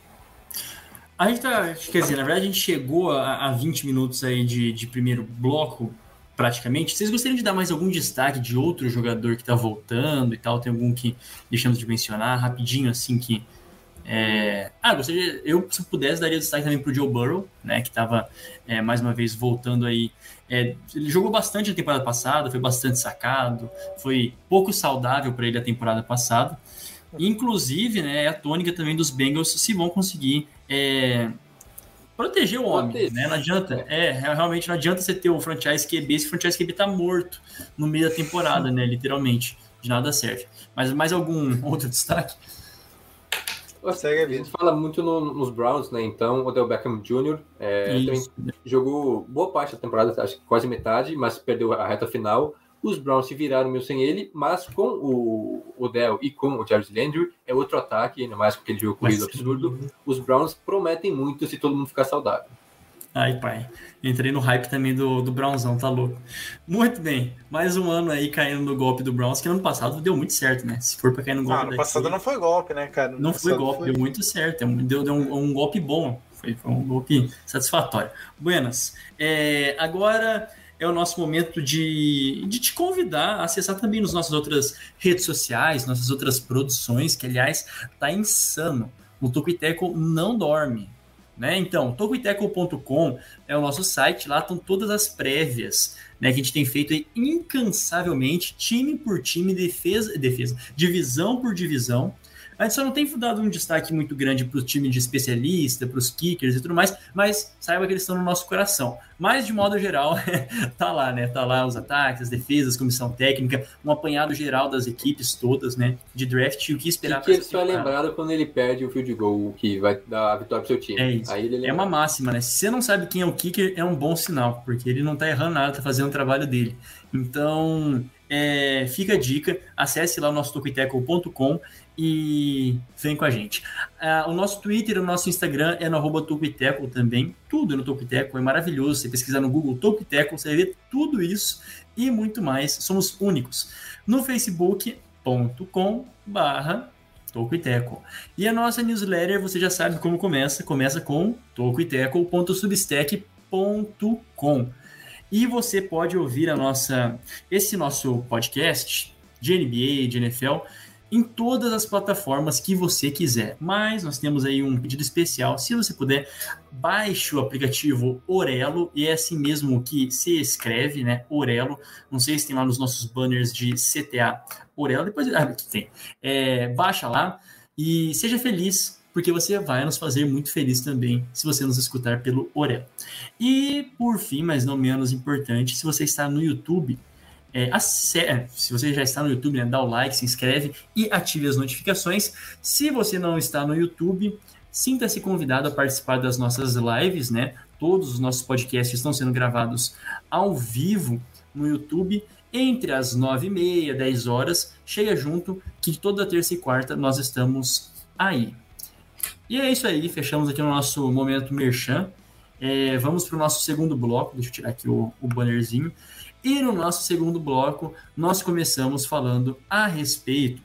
A gente tá, quer dizer, na verdade a gente chegou a, a 20 minutos aí de, de primeiro bloco, praticamente. Vocês gostariam de dar mais algum destaque de outro jogador que tá voltando e tal? Tem algum que deixamos de mencionar rapidinho, assim, que... É... Ah, gostaria, eu, se pudesse, daria destaque também pro Joe Burrow, né, que tava, é, mais uma vez, voltando aí. É, ele jogou bastante na temporada passada, foi bastante sacado, foi pouco saudável para ele a temporada passada. Inclusive, né, é a tônica também dos Bengals se vão conseguir é, proteger o homem, Proteger. né? Não adianta, é, realmente não adianta você ter o franchise QB se o franchise QB tá morto no meio da temporada, né? Literalmente, de nada serve. Mas mais algum outro destaque? Segue a gente fala muito no- nos Browns, né? Então, o Odell Beckham Jr. é, jogou boa parte da temporada, acho que quase metade, mas perdeu a reta final. Os Browns se viraram meio sem ele, mas com o Odell e com o Jarvis Landry, é outro ataque, ainda mais com aquele jogo corrido Mas- absurdo. Os Browns prometem muito se todo mundo ficar saudável. Ai, pai. Entrei no hype também do, do Brownzão, tá louco. Muito bem. Mais um ano aí caindo no golpe do Browns, que ano passado deu muito certo, né? Se for pra cair no golpe Ah, no daqui- passado não foi golpe, né, cara? No Não foi golpe, deu muito certo. é Deu, deu um, um golpe bom. Foi, foi um golpe satisfatório. Buenas. É, agora é o nosso momento de, de te convidar a acessar também nas nossas outras redes sociais, nossas outras produções, que aliás tá insano. O Tocoiteco não dorme. Né? Então, tocoiteco.com é o nosso site, lá estão todas as prévias né, que a gente tem feito aí incansavelmente, time por time, defesa, defesa, divisão por divisão. A gente só não tem dado um destaque muito grande para o time de especialista, para os kickers e tudo mais, mas saiba que eles estão no nosso coração. Mas, de modo geral, tá lá, né? Tá lá os ataques, as defesas, comissão técnica, um apanhado geral das equipes todas, né? De draft e o que esperar ele essa só é temporada. lembrado quando ele perde o field goal, que vai dar a vitória pro seu time. É isso. É uma máxima, né? Se você não sabe quem é o kicker, é um bom sinal, porque ele não tá errando nada, tá fazendo o trabalho dele. Então, é, fica a dica, acesse lá o nosso tocoiteco.com e vem com a gente. Ah, o nosso Twitter, o nosso Instagram é no arroba Tocoiteco também, tudo no Tocoiteco, é maravilhoso. Você pesquisar no Google Tocoiteco, você ver tudo isso e muito mais. Somos únicos. No facebook.com barra Tocoiteco. E a nossa newsletter, você já sabe como começa, começa com tocoiteco.substack.com. E você pode ouvir a nossa esse nosso podcast de NBA, de NFL, em todas as plataformas que você quiser. Mas nós temos aí um pedido especial. Se você puder, baixe o aplicativo Orelo, e é assim mesmo que se escreve, né? Orelo. Não sei se tem lá nos nossos banners de CTA Orelo, depois ah, tem. É, baixa lá e seja feliz, porque você vai nos fazer muito feliz também se você nos escutar pelo Orelo. E por fim, mas não menos importante, se você está no YouTube, é, é, se você já está no YouTube, né, dá o like, se inscreve e ative as notificações. Se você não está no YouTube, sinta-se convidado a participar das nossas lives, né? Todos os nossos podcasts estão sendo gravados ao vivo no YouTube entre as 9 e meia, 10 horas. Chega junto que toda terça e quarta nós estamos aí. E é isso aí, fechamos aqui o nosso momento merchan. é, vamos para o nosso segundo bloco. Deixa eu tirar aqui o, o bannerzinho. E no nosso segundo bloco, nós começamos falando a respeito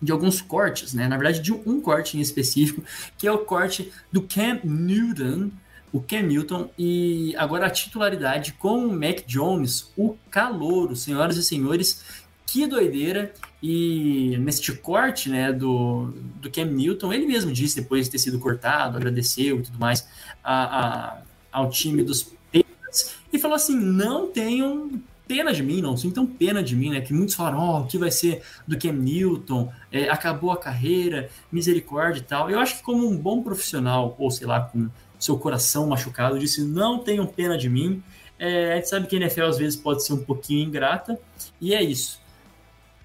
de alguns cortes, né? Na verdade, de um corte em específico, que é o corte do Cam Newton, o Cam Newton, e agora a titularidade com o Mac Jones, o calouro, senhoras e senhores, que doideira! E neste corte, né, do, do Cam Newton, ele mesmo disse, depois de ter sido cortado, agradeceu e tudo mais a, a, ao time dos Patriots, e falou assim, não tenham pena de mim, não sintam pena de mim, né? Que muitos falaram, oh, o que vai ser do Cam Newton, é, acabou a carreira, misericórdia e tal. Eu acho que como um bom profissional, ou sei lá, com seu coração machucado, disse, não tenham pena de mim. É, a gente sabe que a NFL às vezes pode ser um pouquinho ingrata, e é isso.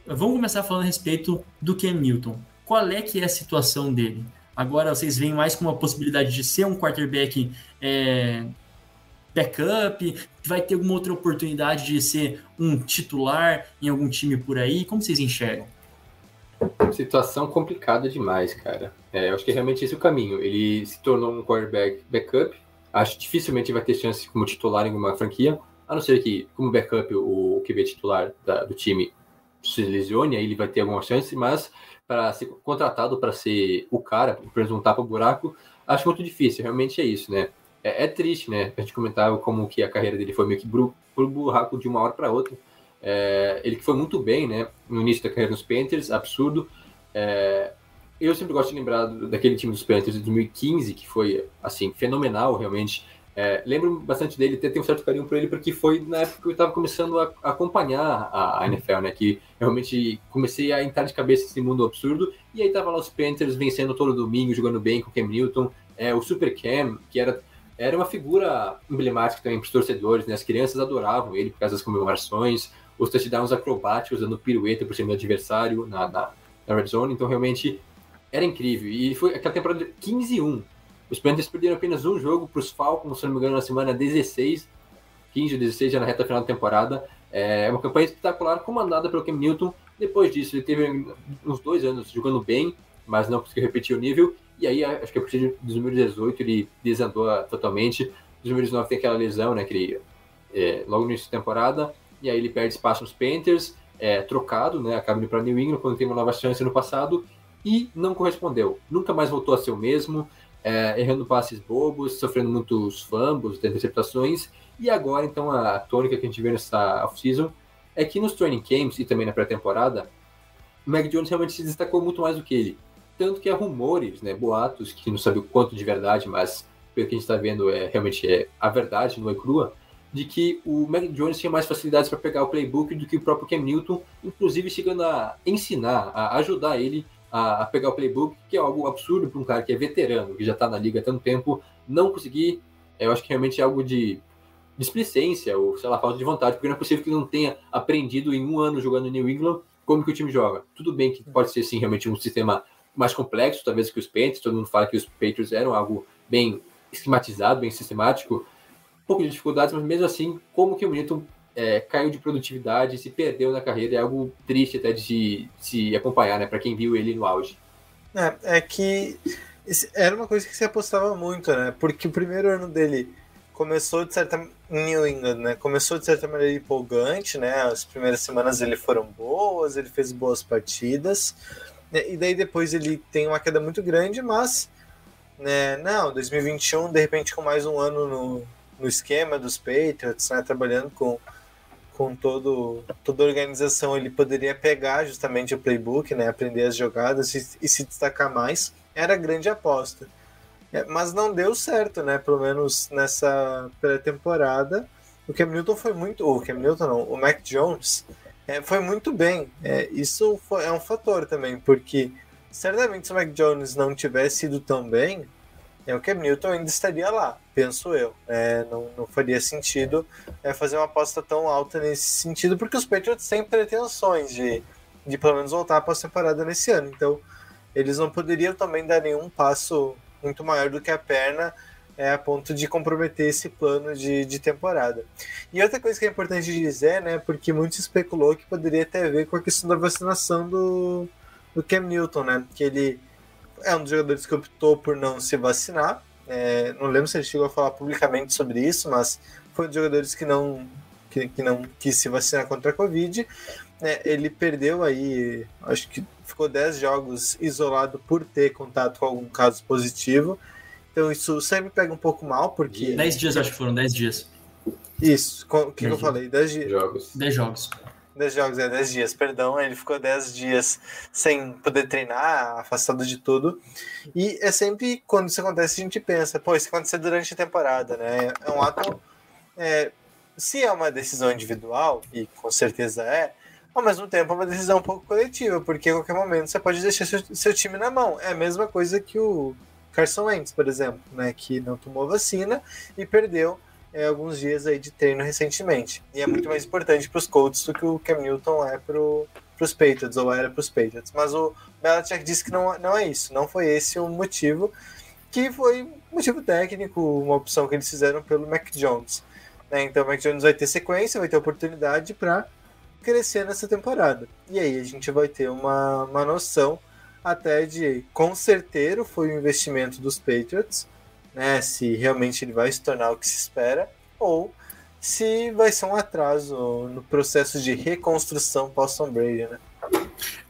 Vamos começar falando a respeito do Cam Newton. Qual é que é a situação dele? Agora vocês veem mais com uma possibilidade de ser um quarterback é, backup? Vai ter alguma outra oportunidade de ser um titular em algum time por aí? Como vocês enxergam? Situação complicada demais, cara. É, eu acho que realmente esse é o caminho. Ele se tornou um quarterback backup. Acho que dificilmente vai ter chance como titular em alguma franquia, a não ser que, como backup, o, QB titular da, do time se lesione, aí ele vai ter alguma chance, mas para ser contratado para ser o cara, por exemplo, um tapa-buraco, acho muito difícil. Realmente é isso, né? é, é, triste, né? A gente comentava como que a carreira dele foi meio que pro, pro buraco de uma hora para outra. É, ele que foi muito bem, né? No início da carreira nos Panthers, absurdo. É, eu sempre gosto de lembrar daquele time dos Panthers de 2015, que foi, assim, fenomenal, realmente. É, lembro bastante dele, tenho um certo carinho por ele, porque foi na época que eu estava começando a, acompanhar a, a, NFL, né? Que realmente comecei a entrar de cabeça nesse mundo absurdo. E aí tava lá os Panthers vencendo todo domingo, jogando bem com o Cam Newton. É, o Super Cam, que era era uma figura emblemática também para os torcedores, né? As crianças adoravam ele por causa das comemorações, os touchdowns acrobáticos, dando pirueta por cima do adversário na, na, na red zone, então realmente era incrível. E foi aquela temporada 15-1. Os Panthers perderam apenas um jogo para os Falcons, se não me engano, na semana 16, 15 ou 16, já na reta final da temporada. É uma campanha espetacular, comandada pelo Cam Newton. Depois disso, ele teve uns dois anos jogando bem, mas não conseguiu repetir o nível. E aí, acho que a partir de 2018 ele desandou totalmente. 2019 tem aquela lesão, né? Que ele, é, logo no início da temporada. E aí ele perde espaço nos Panthers, é, trocado, né? Acaba indo para New England quando tem uma nova chance no passado. E não correspondeu. Nunca mais voltou a ser o mesmo. É, errando passes bobos, sofrendo muitos fumbles, interceptações. E agora, então, a tônica que a gente vê nessa off-season é que nos training camps e também na pré-temporada, o Mac Jones realmente se destacou muito mais do que ele tanto que há rumores, né, boatos, que não sabe o quanto de verdade, mas pelo que a gente está vendo é realmente é a verdade, não é crua, de que o Mac Jones tinha mais facilidades para pegar o playbook do que o próprio Cam Newton, inclusive chegando a ensinar, a ajudar ele a, a pegar o playbook, que é algo absurdo para um cara que é veterano, que já está na liga há tanto tempo, não conseguir, eu acho que realmente é algo de displicência, ou sei lá, falta de vontade, porque não é possível que não tenha aprendido em um ano jogando no New England como que o time joga. Tudo bem que pode ser sim realmente um sistema mais complexo, talvez, que os Patriots. Todo mundo fala que os Patriots eram algo bem esquematizado, bem sistemático. Um pouco de dificuldades, mas mesmo assim, como que o Newton é, caiu de produtividade, se perdeu na carreira, é algo triste até de se acompanhar, né, para quem viu ele no auge. É, é que era uma coisa que se apostava muito, né, porque o primeiro ano dele começou de certa New England, né, começou de certa maneira empolgante, né, as primeiras semanas ele foram boas, ele fez boas partidas, né, e daí depois ele tem uma queda muito grande, mas né, não, 2021, de repente com mais um ano no, no esquema dos Patriots, né, trabalhando com, com todo, toda a organização, ele poderia pegar justamente o playbook, né, aprender as jogadas e, e se destacar mais, era grande aposta. É, mas não deu certo, né, pelo menos nessa pré-temporada. O Cam Newton foi muito. O Cam Newton não, o Mac Jones é, foi muito bem. É, isso foi, é um fator também, porque certamente se o Mac Jones não tivesse ido tão bem, é, o Cam Newton ainda estaria lá, penso eu. É, não, não faria sentido é, fazer uma aposta tão alta nesse sentido, porque os Patriots têm pretensões de, de pelo menos voltar a pós-temporada nesse ano. Então, eles não poderiam também dar nenhum passo muito maior do que a perna é, a ponto de comprometer esse plano de, de temporada. E outra coisa que é importante dizer, né, porque muito especulou que poderia ter a ver com a questão da vacinação do, do Cam Newton, né, que ele é um dos jogadores que optou por não se vacinar, É, não lembro se ele chegou a falar publicamente sobre isso, mas foi um dos jogadores que não, que, que não quis se vacinar contra a Covid. É, ele perdeu aí, acho que ficou 10 jogos isolado por ter contato com algum caso positivo. Então isso sempre pega um pouco mal, porque. 10 dias, acho que foram 10 dias. Isso, o que, que eu falei? 10 dias. Jogos. 10 jogos. 10 jogos, é 10 dias, perdão. Ele ficou 10 dias sem poder treinar, afastado de tudo. E é sempre quando isso acontece, a gente pensa, pô, isso aconteceu durante a temporada, né? É um ato. é, se é uma decisão individual, e com certeza é, ao mesmo tempo é uma decisão um pouco coletiva, porque a qualquer momento você pode deixar seu, seu time na mão. É a mesma coisa que o Carson Wentz, por exemplo, né? Que não tomou vacina e perdeu é, alguns dias aí de treino recentemente. E é muito mais importante para os Colts do que o Cam Newton é para os Patriots, ou era para os Patriots. Mas o Belichick disse que não, não é isso, não foi esse o motivo, que foi motivo técnico, uma opção que eles fizeram pelo Mac Jones. né? Então o Mac Jones vai ter sequência, vai ter oportunidade para crescer nessa temporada. E aí a gente vai ter uma, uma noção até de quão certeiro foi o investimento dos Patriots, né? Se realmente ele vai se tornar o que se espera, ou se vai ser um atraso no processo de reconstrução pós-Tom Brady, né?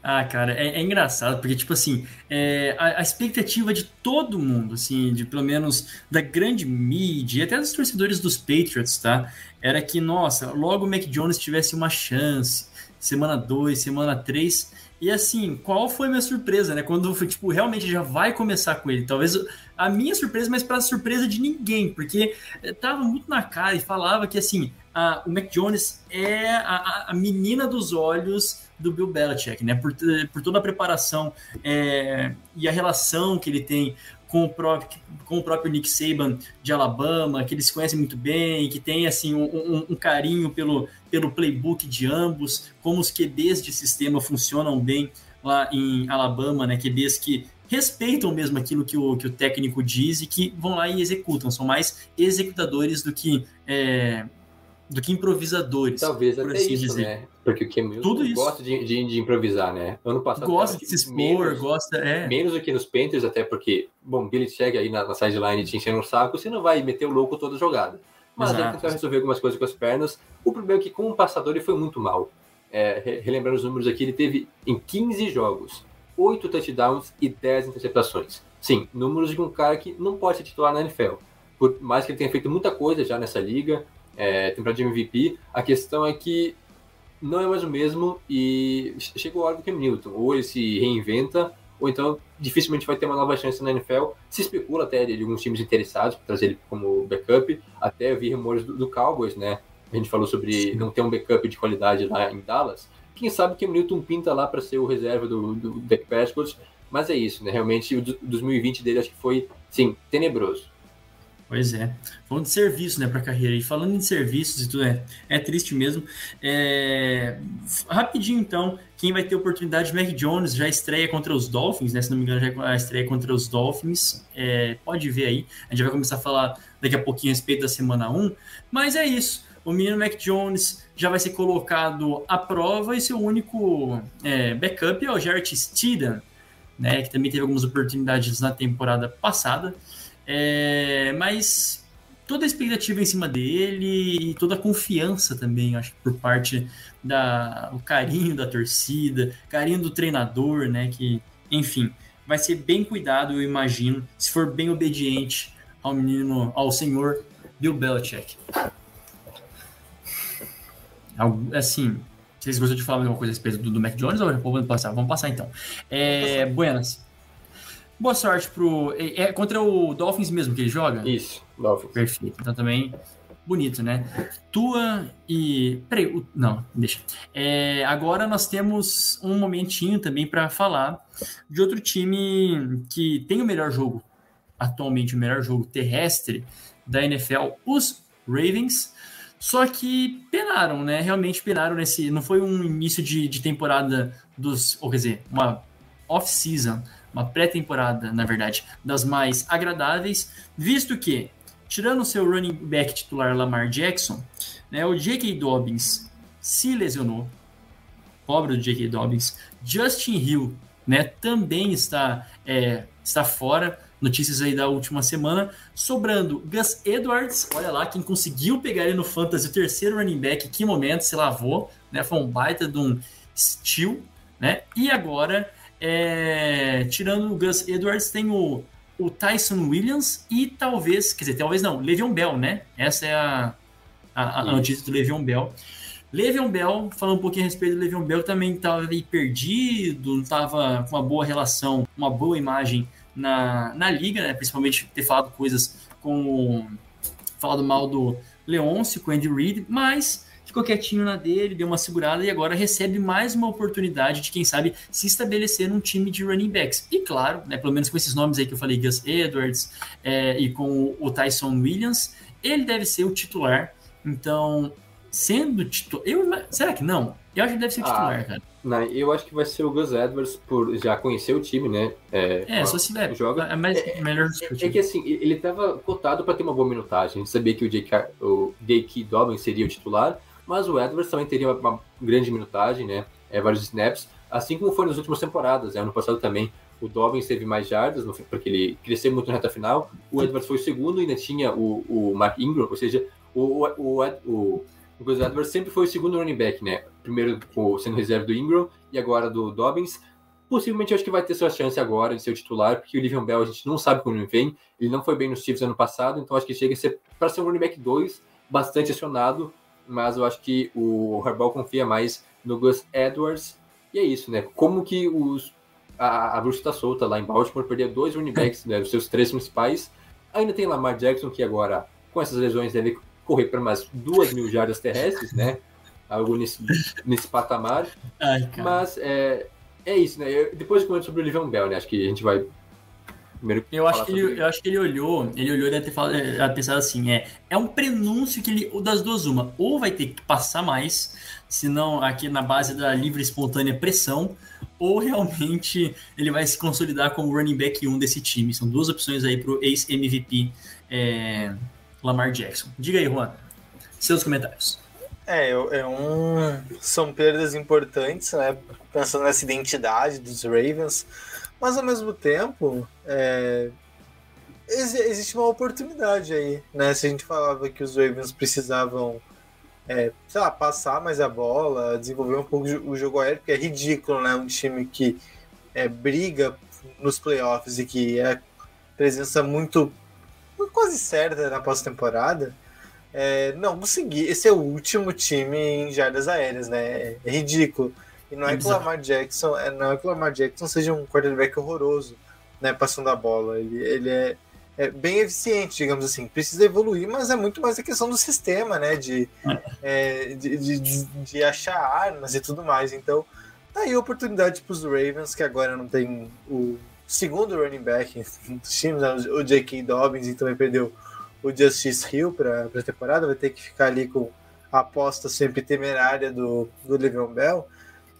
Ah, cara, é, é engraçado, porque, tipo assim, é, a, a expectativa de todo mundo, assim, de pelo menos da grande mídia até dos torcedores dos Patriots, tá? Era que, nossa, logo o Mac Jones tivesse uma chance, semana 2, semana 3. E assim, qual foi minha surpresa, né? Quando tipo, realmente já vai começar com ele. Talvez a minha surpresa, mas para surpresa de ninguém, porque eh, tava muito na cara e falava que, assim, a, o Mac Jones é a, a- menina dos olhos do Bill Belichick, né? Por, t- por toda a preparação é, e a relação que ele tem com o, próprio, com o próprio Nick Saban de Alabama, que eles conhecem muito bem, que tem assim um, um- um carinho pelo, pelo playbook de ambos, como os QBs de sistema funcionam bem lá em Alabama, né? QBs que respeitam mesmo aquilo que o, que o técnico diz e que vão lá e executam, são mais executadores do que é, do que improvisadores. Talvez por até assim isso, dizer. né? Porque o Cam Newton Tudo isso. gosta de, de, de improvisar, né? Ano passado Gosta eu de se que expor, menos, gosta. É. menos do que nos Panthers, até porque, bom, Billy chega aí na, na sideline te enchendo o saco, você não vai meter o louco toda jogada. Mas ele Exato. tentar resolver algumas coisas com as pernas. O problema é que, como passador, ele foi muito mal. É, re- relembrando os números aqui, ele teve em 15 jogos 8 touchdowns e 10 interceptações. Sim, números de um cara que não pode ser titular na NFL. Por mais que ele tenha feito muita coisa já nessa liga, é, temporada de MVP, a questão é que não é mais o mesmo e che- chegou a hora do Cam Newton. Ou ele se reinventa, ou então dificilmente vai ter uma nova chance na NFL. Se especula até de alguns times interessados para trazer ele como backup. Até eu vi rumores do, do Cowboys, né? A gente falou sobre não ter um backup de qualidade lá em Dallas. Quem sabe que o Newton pinta lá para ser o reserva do, do Dak Prescott. Mas é isso, né? Realmente o do- 2020 dele acho que foi, sim, tenebroso. Pois é. Falando de serviço, né, para carreira. E falando em serviços e tudo, é, é triste mesmo. É, Rapidinho, então, quem vai ter oportunidade, Mac Jones já estreia contra os Dolphins, né? Se não me engano, já é estreia contra os Dolphins. É, pode ver aí. A gente vai começar a falar daqui a pouquinho a respeito da semana 1. Mas é isso. O menino Mac Jones já vai ser colocado à prova e seu único é, backup é o Jarrett Steedham, né? Que também teve algumas oportunidades na temporada passada. É, mas toda a expectativa em cima dele e toda a confiança também, acho que por parte da o carinho da torcida, carinho do treinador, né? Que, enfim, vai ser bem cuidado, eu imagino, se for bem obediente ao menino, ao senhor Bill Belichick. Assim, vocês gostam de falar alguma coisa a respeito do, do Mac Jones ou vamos passar? Vamos passar então. É, Buenas. Boa sorte pro. É, é contra o Dolphins mesmo que ele joga? Isso, Dolphins. Perfeito. Então também bonito, né? Tua e. Peraí, o- não, deixa. É, agora nós temos um momentinho também para falar de outro time que tem o melhor jogo, atualmente o melhor jogo terrestre da NFL, os Ravens. Só que penaram, né? Realmente penaram nesse. Não foi um início de, de temporada dos. Ou quer dizer, uma off-season, uma pré-temporada, na verdade, das mais agradáveis, visto que, tirando o seu running back titular Lamar Jackson, né, o J.K. Dobbins se lesionou, pobre do J.K. Dobbins, Justin Hill né, também está, é, está fora notícias aí da última semana. Sobrando Gus Edwards, olha lá, quem conseguiu pegar ele no Fantasy, o terceiro running back, que momento se lavou, né? Foi um baita de um steal, né? E agora, é, tirando o Gus Edwards, tem o, o Tyson Williams e talvez, quer dizer, talvez não, Le'Veon Bell, né? Essa é a, a, a notícia do Le'Veon Bell. Le'Veon Bell, falando um pouquinho a respeito do Le'Veon Bell, também estava aí perdido, não estava com uma boa relação, uma boa imagem na, na liga, né? Principalmente ter falado coisas com... falado mal do Leôncio, com o Andy Reid, mas ficou quietinho na dele, deu uma segurada e agora recebe mais uma oportunidade de, quem sabe, se estabelecer num time de running backs. E claro, né, pelo menos com esses nomes aí que eu falei, Gus Edwards é, e com o Tyson Williams, ele deve ser o titular. Então, sendo titular. Eu, será que não? Eu acho que deve ser o titular, Ah, cara. Não, eu acho que vai ser o Gus Edwards por já conhecer o time, né? É, É, só se der. joga. É mais, melhor É que assim, ele estava cotado para ter uma boa minutagem. A gente sabia que o J.K. o J.K. Dobbins seria o titular, mas o Edwards também teria uma, uma grande minutagem, né? É, vários snaps, assim como foi nas últimas temporadas. Né? Ano passado também o Dobbins teve mais jardas, porque ele cresceu muito na reta final. O Edwards foi o segundo e ainda tinha o, o Mark Ingram, ou seja, o, o, o, o, Edwards sempre foi o segundo running back, né? Primeiro sendo reserva do Ingram e agora do Dobbins. Possivelmente eu acho que vai ter sua chance agora de ser o titular, porque o Livion Bell a gente não sabe como ele vem. Ele não foi bem nos Chiefs ano passado, então acho que chega para ser um running back 2, bastante acionado, mas eu acho que o Harbaugh confia mais no Gus Edwards. E é isso, né? Como que os a, a bruxa está solta lá em Baltimore, perder dois running backs, né, os seus três principais. Ainda tem Lamar Jackson, que agora, com essas lesões, deve correr para mais duas mil jardas terrestres, né? Algo nesse, nesse patamar. Ai. Mas é, é isso, né? Eu, depois eu comento sobre o Livion Bell, né? Acho que a gente vai primeiro Eu acho, que sobre ele, eu acho que ele olhou, ele olhou e deve ter falado, é, pensado assim, é, é um prenúncio que ele, ou das duas uma, ou vai ter que passar mais, senão aqui na base da livre espontânea pressão, ou realmente ele vai se consolidar como running back 1 desse time. São duas opções aí pro ex-MVP é, Lamar Jackson. Diga aí, Juan, seus comentários. É, é um. São perdas importantes, né? Pensando nessa identidade dos Ravens, mas ao mesmo tempo, é, exi- existe uma oportunidade aí, né? Se a gente falava que os Ravens precisavam, é, sei lá, passar mais a bola, desenvolver um pouco o jogo aéreo, porque é ridículo, né? Um time que é, briga nos playoffs e que é presença muito quase certa na pós-temporada. É, não conseguir. Esse é o último time em jardas aéreas, né? É ridículo. E não é que o. Lamar Jackson, é, não é que o Lamar Jackson seja um quarterback horroroso, né? Passando a bola. Ele, ele é, é bem eficiente, digamos assim. Precisa evoluir, mas é muito mais a questão do sistema, né? De, é, de, de, de- de achar armas e tudo mais. Então, tá aí a oportunidade para os Ravens, que agora não tem o segundo running back dos times, né? o J.K. Dobbins, e também perdeu o Justice Hill para a temporada, vai ter que ficar ali com a aposta sempre temerária do, do Le'Veon Bell,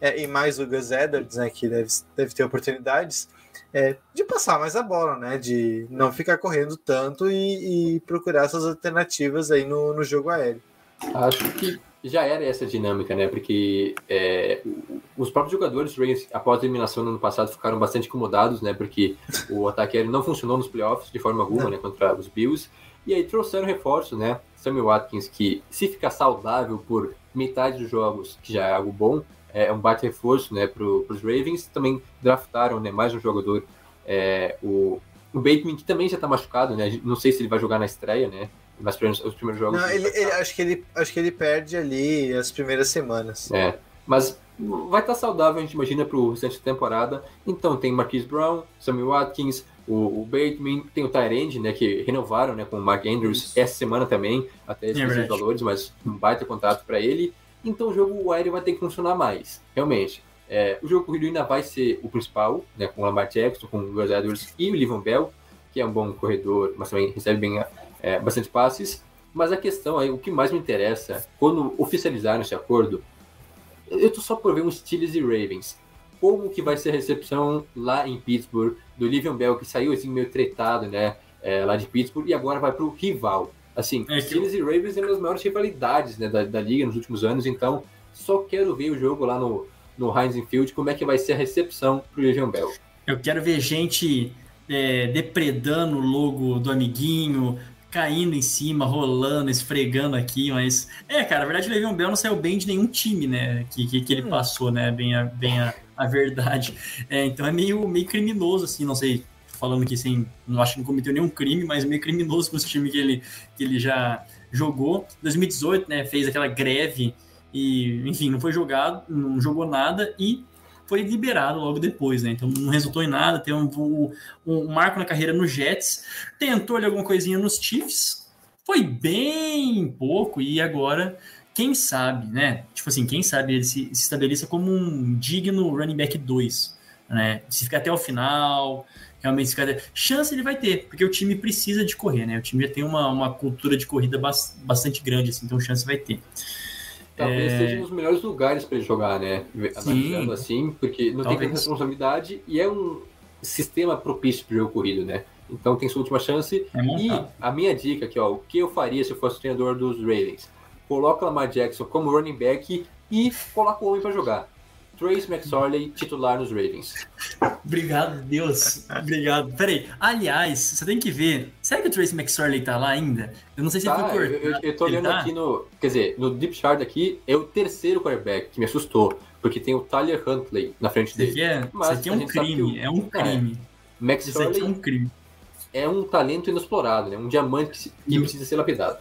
é, e mais o Gus Edwards, né, que deve, deve ter oportunidades, é, de passar mais a bola, né, de não ficar correndo tanto e, e procurar essas alternativas aí no, no jogo aéreo. Acho que já era essa dinâmica, né? Porque é, os próprios jogadores do Ravens, após a eliminação no ano passado, ficaram bastante incomodados, né? Porque o ataque aéreo não funcionou nos playoffs de forma alguma, né? Contra os Bills. E aí trouxeram reforços, né? Samuel Watkins, que se ficar saudável por metade dos jogos, que já é algo bom, é um baita reforço, né? Para os Ravens. Também draftaram, né? Mais um jogador, é, o, o Bateman, que também já está machucado, né? Não sei se ele vai jogar na estreia, né? Mas os primeiros jogos. Não, ele, ele- acho, que ele, acho que ele perde ali as primeiras semanas. É, mas vai estar saudável, a gente imagina, para o restante da temporada. Então tem Marquise Brown, Sammy Watkins, o, o Bateman, tem o Tyrande, né, que renovaram né, com o Mark Andrews essa semana também, até esses verdade. valores, mas um baita contrato para ele. Então o jogo aéreo vai ter que funcionar mais, realmente. É, o jogo corrido ainda vai ser o principal, né, com o Lamar Jackson, com o Gus Edwards e o Livon Bell, que é um bom corredor, mas também recebe bem é, bastante passes. Mas a questão aí, o que mais me interessa, quando oficializaram esse acordo, eu tô só por ver um Steelers e Ravens. Como que vai ser a recepção lá em Pittsburgh do Livion Bell, que saiu assim meio tretado, né? é, lá de Pittsburgh, e agora vai pro rival. Assim, É Steelers e Ravens é uma das maiores rivalidades né, da, da liga nos últimos anos, então só quero ver o jogo lá no, no Heinz Field, como é que vai ser a recepção pro Livion Bell. Eu quero ver gente é, depredando o logo do amiguinho, caindo em cima, rolando, esfregando aqui, mas. É, cara, na verdade o Le'Veon Bell não saiu bem de nenhum time, né? Que, que, que ele passou, né? Bem a, bem a, a verdade. É, então é meio, meio criminoso, assim, não sei. Falando aqui sem. Não acho que não cometeu nenhum crime, mas meio criminoso com os times que ele, que ele já jogou. 2018, né? Fez aquela greve e, enfim, não foi jogado, não jogou nada e foi liberado logo depois, né? Então não resultou em nada. Tem um, um, um marco na carreira no Jets, tentou ali alguma coisinha nos Chiefs, foi bem pouco e agora, quem sabe, né? Tipo assim, quem sabe ele se, se estabeleça como um digno running back 2, né? Se ficar até o final, realmente se ficar... chance ele vai ter, porque o time precisa de correr, né? O time já tem uma, uma cultura de corrida bastante grande, assim, então chance vai ter. Talvez é... seja um dos melhores lugares para ele jogar, né? Analisando assim, porque não Talvez. tem responsabilidade e é um sistema propício para o jogo corrido, né? Então tem sua última chance. É e a minha dica aqui, ó, o que eu faria se eu fosse treinador dos Ravens? Coloca Lamar Jackson como running back e coloca o homem para jogar. Trace McSorley, titular nos Ravens. Obrigado, Deus. Obrigado. Peraí, aliás, você tem que ver. Será que o Trace McSorley tá lá ainda? Eu não sei se tá, ele foi cortado. Eu, eu tô olhando tá? aqui no. Quer dizer, no Deep Chart aqui é o terceiro quarterback que me assustou. Porque tem o Tyler Huntley na frente dele. Isso aqui é, Mas, isso aqui é um crime. É um crime. É, McSorley é um crime. É um talento inexplorado, né? Um diamante que, que precisa ser lapidado.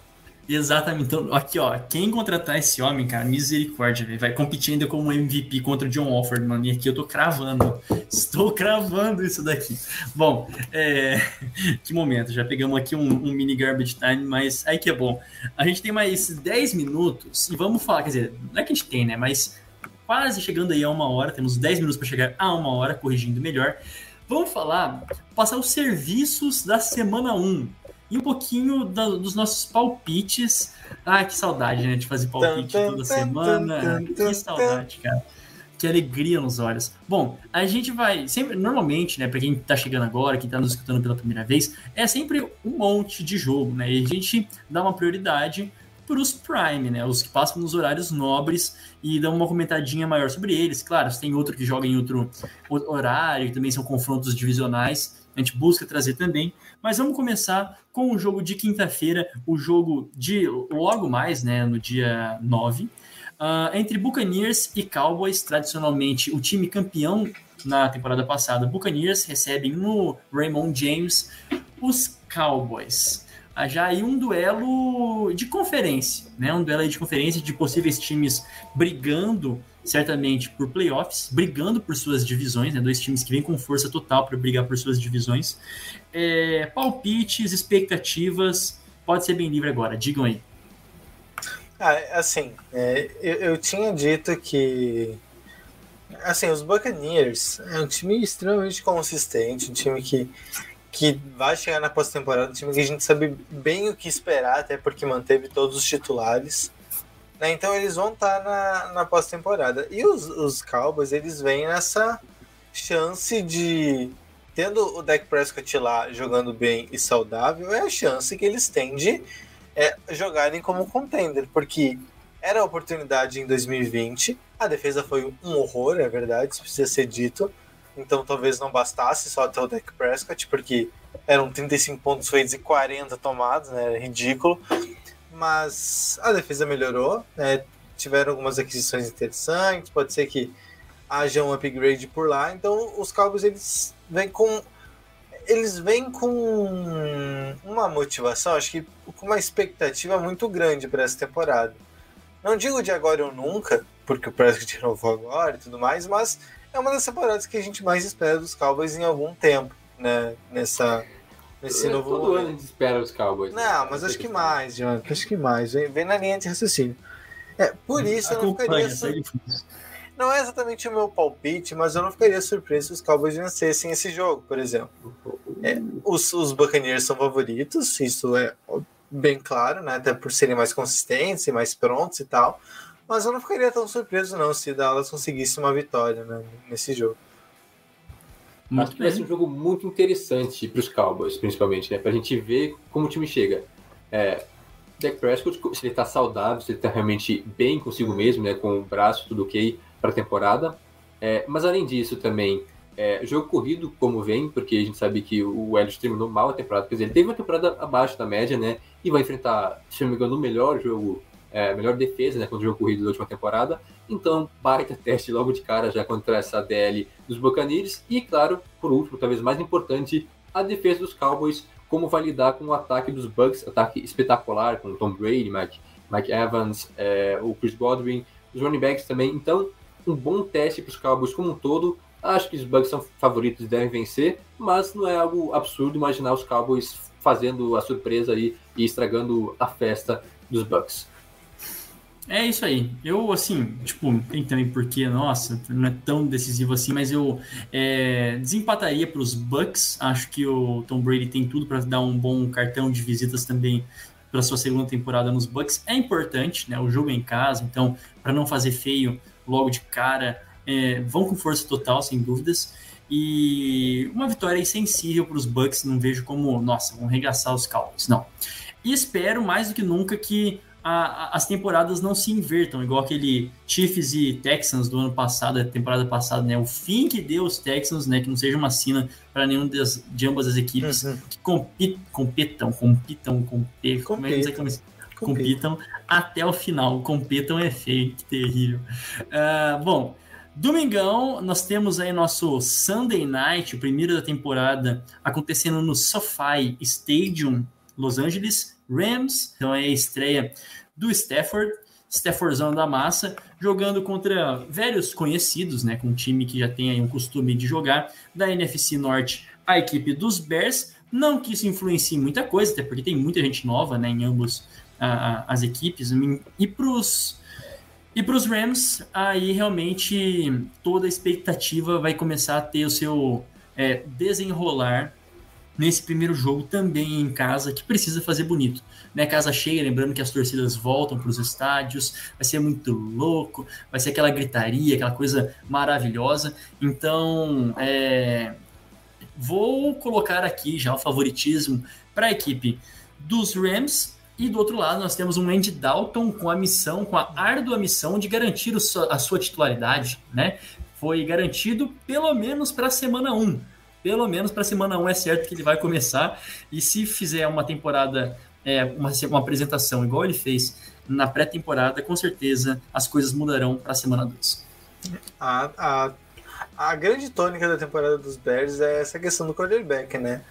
Exatamente. Então, aqui, ó, quem contratar esse homem, cara, misericórdia, véio, vai competir ainda como MVP contra o John Alford, mano. E aqui eu tô cravando. Estou cravando isso daqui. Bom, é... que momento. Já pegamos aqui um, um, mini garbage time, mas aí que é bom. A gente tem mais 10 minutos e vamos falar, quer dizer, não é que a gente tem, né? Mas quase chegando aí a uma hora, temos 10 minutos para chegar a uma hora, corrigindo melhor. Vamos falar, passar os serviços da semana 1 e um pouquinho da, dos nossos palpites. Ah, que saudade, né? De fazer palpite toda semana. Que saudade, cara. Que alegria nos olhos. Bom, a gente vai sempre, normalmente, né, para quem tá chegando agora, quem tá nos escutando pela primeira vez, é sempre um monte de jogo, né? E a gente dá uma prioridade para os Prime, né? Os que passam nos horários nobres e dão uma comentadinha maior sobre eles. Claro, se tem outro que joga em outro horário, que também são confrontos divisionais, a gente busca trazer também. Mas vamos começar com o jogo de quinta-feira, o jogo de logo mais, né, no dia 9, uh, ah, entre Buccaneers e Cowboys, tradicionalmente o time campeão na temporada passada. Buccaneers recebem no Raymond James os Cowboys. Já aí um duelo de conferência, né? Um duelo de conferência de possíveis times brigando certamente por playoffs, brigando por suas divisões, né? Dois times que vêm com força total para brigar por suas divisões. É, palpites, expectativas, pode ser bem livre agora, digam aí. Ah, assim, é, eu, eu, tinha dito que assim, os Buccaneers é um time extremamente consistente, um time que, que vai chegar na pós-temporada, um time que a gente sabe bem o que esperar, até porque manteve todos os titulares. Né? Então eles vão estar tá na, na pós-temporada. E os, os Cowboys, eles vêm nessa chance de. Tendo o Dak Prescott lá jogando bem e saudável, é a chance que eles têm de é, jogarem como contender. Porque era a oportunidade em 2020. A defesa foi um horror, é verdade, isso precisa ser dito. Então talvez não bastasse só ter o Dak Prescott, porque eram 35 pontos feitos e 40 tomados, né? Era ridículo mas a defesa melhorou, né? tiveram algumas aquisições interessantes, pode ser que haja um upgrade por lá, então os Cowboys eles vêm com eles vêm com uma motivação, acho que com uma expectativa muito grande para essa temporada. Não digo de agora ou nunca, porque o Prescott renovou agora e tudo mais, mas é uma das temporadas que a gente mais espera dos Cowboys em algum tempo, né? Nessa, Nesse é, novo... Todo ano a gente espera os Cowboys. Né? Não, né? mas acho que mais, Jonathan. Acho que mais. Vem, vem na linha de raciocínio. É, por isso eu não ficaria. Sur... Não é exatamente o meu palpite, mas eu não ficaria surpreso se os Cowboys vencessem esse jogo, por exemplo. É, os, os Buccaneers são favoritos, isso é bem claro, né? Até por serem mais consistentes e mais prontos e tal. Mas eu não ficaria tão surpreso, não, se Dallas conseguisse uma vitória né, nesse jogo. Acho que vai ser um jogo muito interessante para os Cowboys, principalmente, né? Para a gente ver como o time chega. É, Dak Prescott, se ele está saudável, se ele está realmente bem consigo mesmo, né? Com o braço, tudo ok para a temporada. É, mas além disso também, É, jogo corrido, como vem, porque a gente sabe que o Elliott terminou mal a temporada, quer dizer, ele teve uma temporada abaixo da média, né? E vai enfrentar, se não me engano, o melhor jogo, é, melhor defesa, né? Contra o jogo corrido da última temporada. Então, baita teste logo de cara já contra essa DL dos Buccaneers. E, claro, por último, talvez mais importante, a defesa dos Cowboys, como vai lidar com o ataque dos Bucks, ataque espetacular com Tom Brady, Mike, Mike Evans, é, o Chris Godwin, os running backs também. Então, um bom teste para os Cowboys como um todo. Acho que os Bucks são favoritos e devem vencer, mas não é algo absurdo imaginar os Cowboys fazendo a surpresa aí e estragando a festa dos Bucks. É isso aí. Eu, assim, tipo, tem também porque, nossa, não é tão decisivo assim, mas eu é, desempataria para os Bucks. Acho que o Tom Brady tem tudo para dar um bom cartão de visitas também para sua segunda temporada nos Bucks. É importante, né? O jogo é em casa, então, para não fazer feio logo de cara, é, vão com força total, sem dúvidas. E uma vitória sensível para os Bucks, não vejo como, nossa, vão regaçar os Cowboys, não. E espero mais do que nunca que a, a, as temporadas não se invertam, igual aquele Chiefs e Texans do ano passado, a temporada passada, né? O fim que deu os Texans, né? Que não seja uma sina para nenhum das, de ambas as equipes Uhum. que compit, competam, compitam, competam, como é que diz Competam. compitam até o final. Competam é feio, que terrível. Ah, bom, domingão nós temos aí nosso Sunday Night, o primeiro da temporada, acontecendo no SoFi Stadium, Los Angeles, Rams. Então é a estreia do Stafford. Staffordzão da massa, jogando contra velhos conhecidos, né, com um time que já tem aí um costume de jogar, da NFC Norte, a equipe dos Bears. Não que isso influencie muita coisa, até porque tem muita gente nova né, em ambos as equipes. E para os e para os Rams, aí realmente toda a expectativa vai começar a ter o seu é, desenrolar nesse primeiro jogo também em casa, que precisa fazer bonito. Né? Casa cheia, lembrando que as torcidas voltam para os estádios, vai ser muito louco, vai ser aquela gritaria, aquela coisa maravilhosa. Então, é, vou colocar aqui já o favoritismo para a equipe dos Rams. E do outro lado, nós temos um Andy Dalton com a missão, com a árdua missão de garantir a sua titularidade, né? Foi garantido pelo menos para a semana 1. Pelo menos para semana 1 é certo que ele vai começar. E se fizer uma temporada, é, uma, uma apresentação igual ele fez na pré-temporada, com certeza as coisas mudarão para a semana 2. A, a, a grande tônica da temporada dos Bears é essa questão do quarterback, né?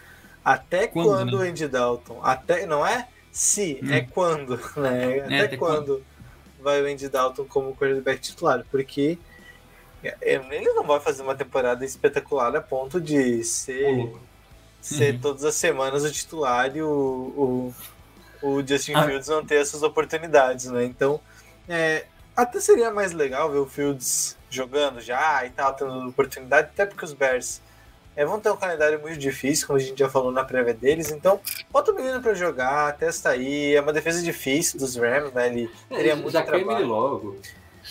Até Quando, quando, né? o Andy Dalton? Até, não é se, Hum. é quando, né? Até, até quando, vai o Andy Dalton como quarterback titular? Porque é, ele não vai fazer uma temporada espetacular a ponto de ser, ser Uhum. todas as semanas o titular e o, o, o Justin Ah. Fields não ter essas oportunidades, né? Então, é, até seria mais legal ver o Fields jogando já e tal, tendo oportunidade, até porque os Bears é, vão ter um calendário muito difícil, como a gente já falou na prévia deles, então bota o menino pra jogar, testa aí, é uma defesa difícil dos Rams, né? Ele teria muito já ele trabalho. logo.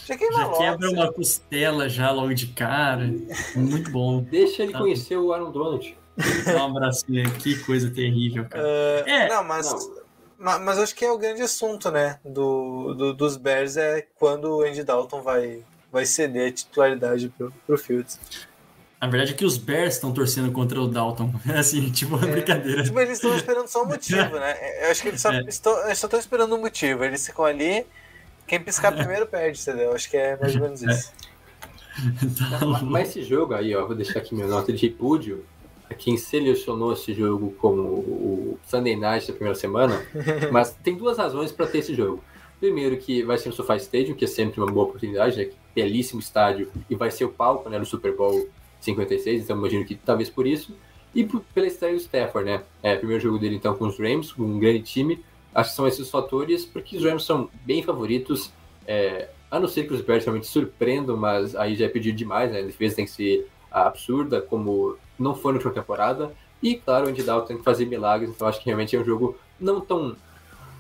Já queima Já logo, quebra uma costela já logo de cara. Muito bom. Deixa ele Tá. conhecer o Aaron Donald. Dá um abracinho aí. Que coisa terrível, cara. Ah, É, não, mas, não. ma- mas acho que é o grande assunto, né? Do, do- dos Bears é quando o Andy Dalton vai, vai ceder a titularidade pro, pro Fields. Na verdade é que os Bears estão torcendo contra o Dalton. Assim, tipo, uma brincadeira. Tipo, eles estão esperando só um motivo, né? Eu acho que eles só É. estão eles só estão esperando um motivo. Eles ficam ali, quem piscar primeiro perde, entendeu? Acho que é mais ou menos isso. Então, Ma- Mas esse jogo aí, ó, vou deixar aqui minha nota de repúdio. a Quem selecionou esse jogo como o Sunday Night da primeira semana, mas tem duas razões para ter esse jogo. Primeiro, que vai ser no SoFi Stadium, que é sempre uma boa oportunidade, né? Belíssimo estádio, e vai ser o palco né, no Super Bowl 56, então imagino que talvez por isso. E por- pela estreia do Stafford, né? É, primeiro jogo dele então com os Rams, com um grande time. Acho que são esses fatores, porque os Rams são bem favoritos. É, a não ser que os Bears realmente surpreendam, mas aí já é pedir demais, né? A defesa tem que ser absurda, como não foi na última temporada. E, claro, o Andy Dalton tem que fazer milagres, então acho que realmente é um jogo não tão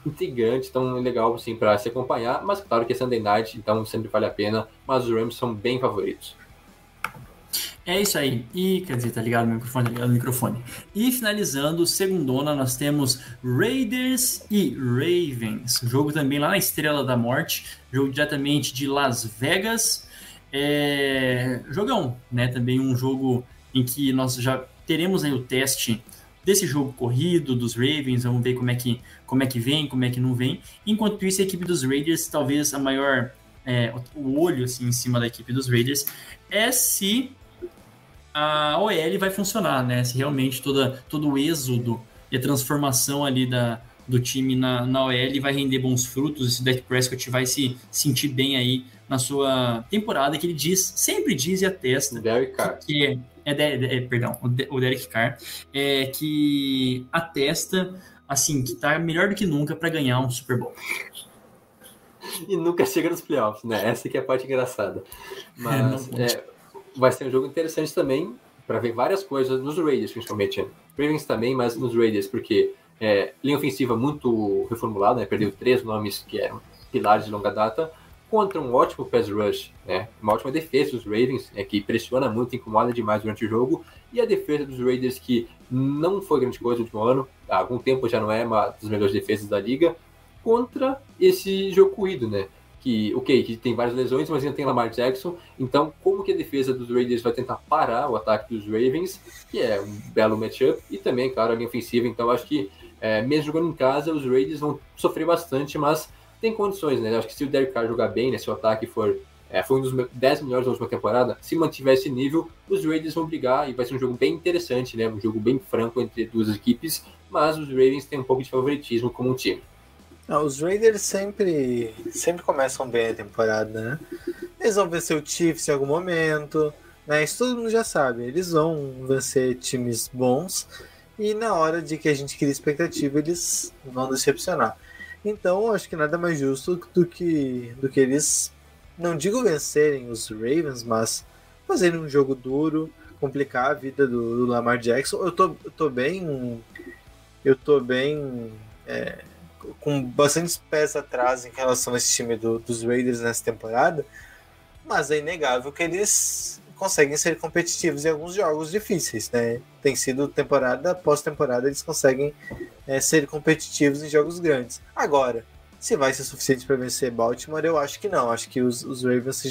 intrigante, tão legal assim para se acompanhar, mas claro que é Sunday Night, então sempre vale a pena, mas os Rams são bem favoritos. É isso aí. E, quer dizer, tá ligado no microfone, tá ligado no microfone. E finalizando, segundona, nós temos Raiders e Ravens. Jogo também lá na Estrela da Morte. Jogo diretamente de Las Vegas. É... Jogão, né? Também um jogo em que nós já teremos aí o teste desse jogo corrido dos Ravens, vamos ver como é que, como é que vem, como é que não vem. Enquanto isso, a equipe dos Raiders, talvez a maior, é, o olho assim, em cima da equipe dos Raiders, é se a OL vai funcionar, né? Se realmente toda, todo o êxodo e a transformação ali da, do time na, na OL vai render bons frutos, esse Dak Prescott vai se sentir bem aí na sua temporada, que ele diz, sempre diz e atesta Derek Carr. que é, é, é, perdão, o, De- o Derek Carr, é, que atesta assim que tá melhor do que nunca para ganhar um Super Bowl. E nunca chega nos playoffs, né? Essa que é a parte engraçada. Mas não é, vai ser um jogo interessante também para ver várias coisas nos Raiders, principalmente. Ravens também, mas nos Raiders, porque é, linha ofensiva muito reformulada, né? Perdeu três nomes que eram pilares de longa data, contra um ótimo pass rush, né? Uma ótima defesa dos Ravens, né? que pressiona muito, incomoda demais durante o jogo, e a defesa dos Raiders que não foi grande coisa no último ano, há algum tempo já não é uma das melhores defesas da liga, contra esse jogo corrido, né? Que, ok, que tem várias lesões, mas ainda tem Lamar Jackson. Então, como que a defesa dos Raiders vai tentar parar o ataque dos Ravens, que é um belo matchup, e também, claro, a linha ofensiva. Então, acho que, é, mesmo jogando em casa, os Raiders vão sofrer bastante, mas tem condições, né? Acho que se o Derek Carr jogar bem, né? Se o ataque for. É, foi um dos me- 10 melhores da última temporada. Se mantiver esse nível, os Raiders vão brigar e vai ser um jogo bem interessante, né? Um jogo bem franco entre duas equipes, mas os Ravens têm um pouco de favoritismo como um time. Ah, os Raiders sempre, sempre começam bem a temporada, né? Eles vão vencer o Chiefs em algum momento, né? Isso todo mundo já sabe. Eles vão vencer times bons e na hora de que a gente cria expectativa, eles vão decepcionar. Então, acho que nada mais justo do que, do que eles, não digo vencerem os Ravens, mas fazerem um jogo duro, complicar a vida do, do Lamar Jackson. Eu tô, eu tô bem. Eu tô bem. é, com bastantes pés atrás em relação a esse time do- dos Raiders nessa temporada, mas é inegável que eles conseguem ser competitivos em alguns jogos difíceis, né? Tem sido temporada após temporada eles conseguem é, ser competitivos em jogos grandes. Agora, se vai ser suficiente para vencer Baltimore, eu acho que não. Acho que os, os Ravens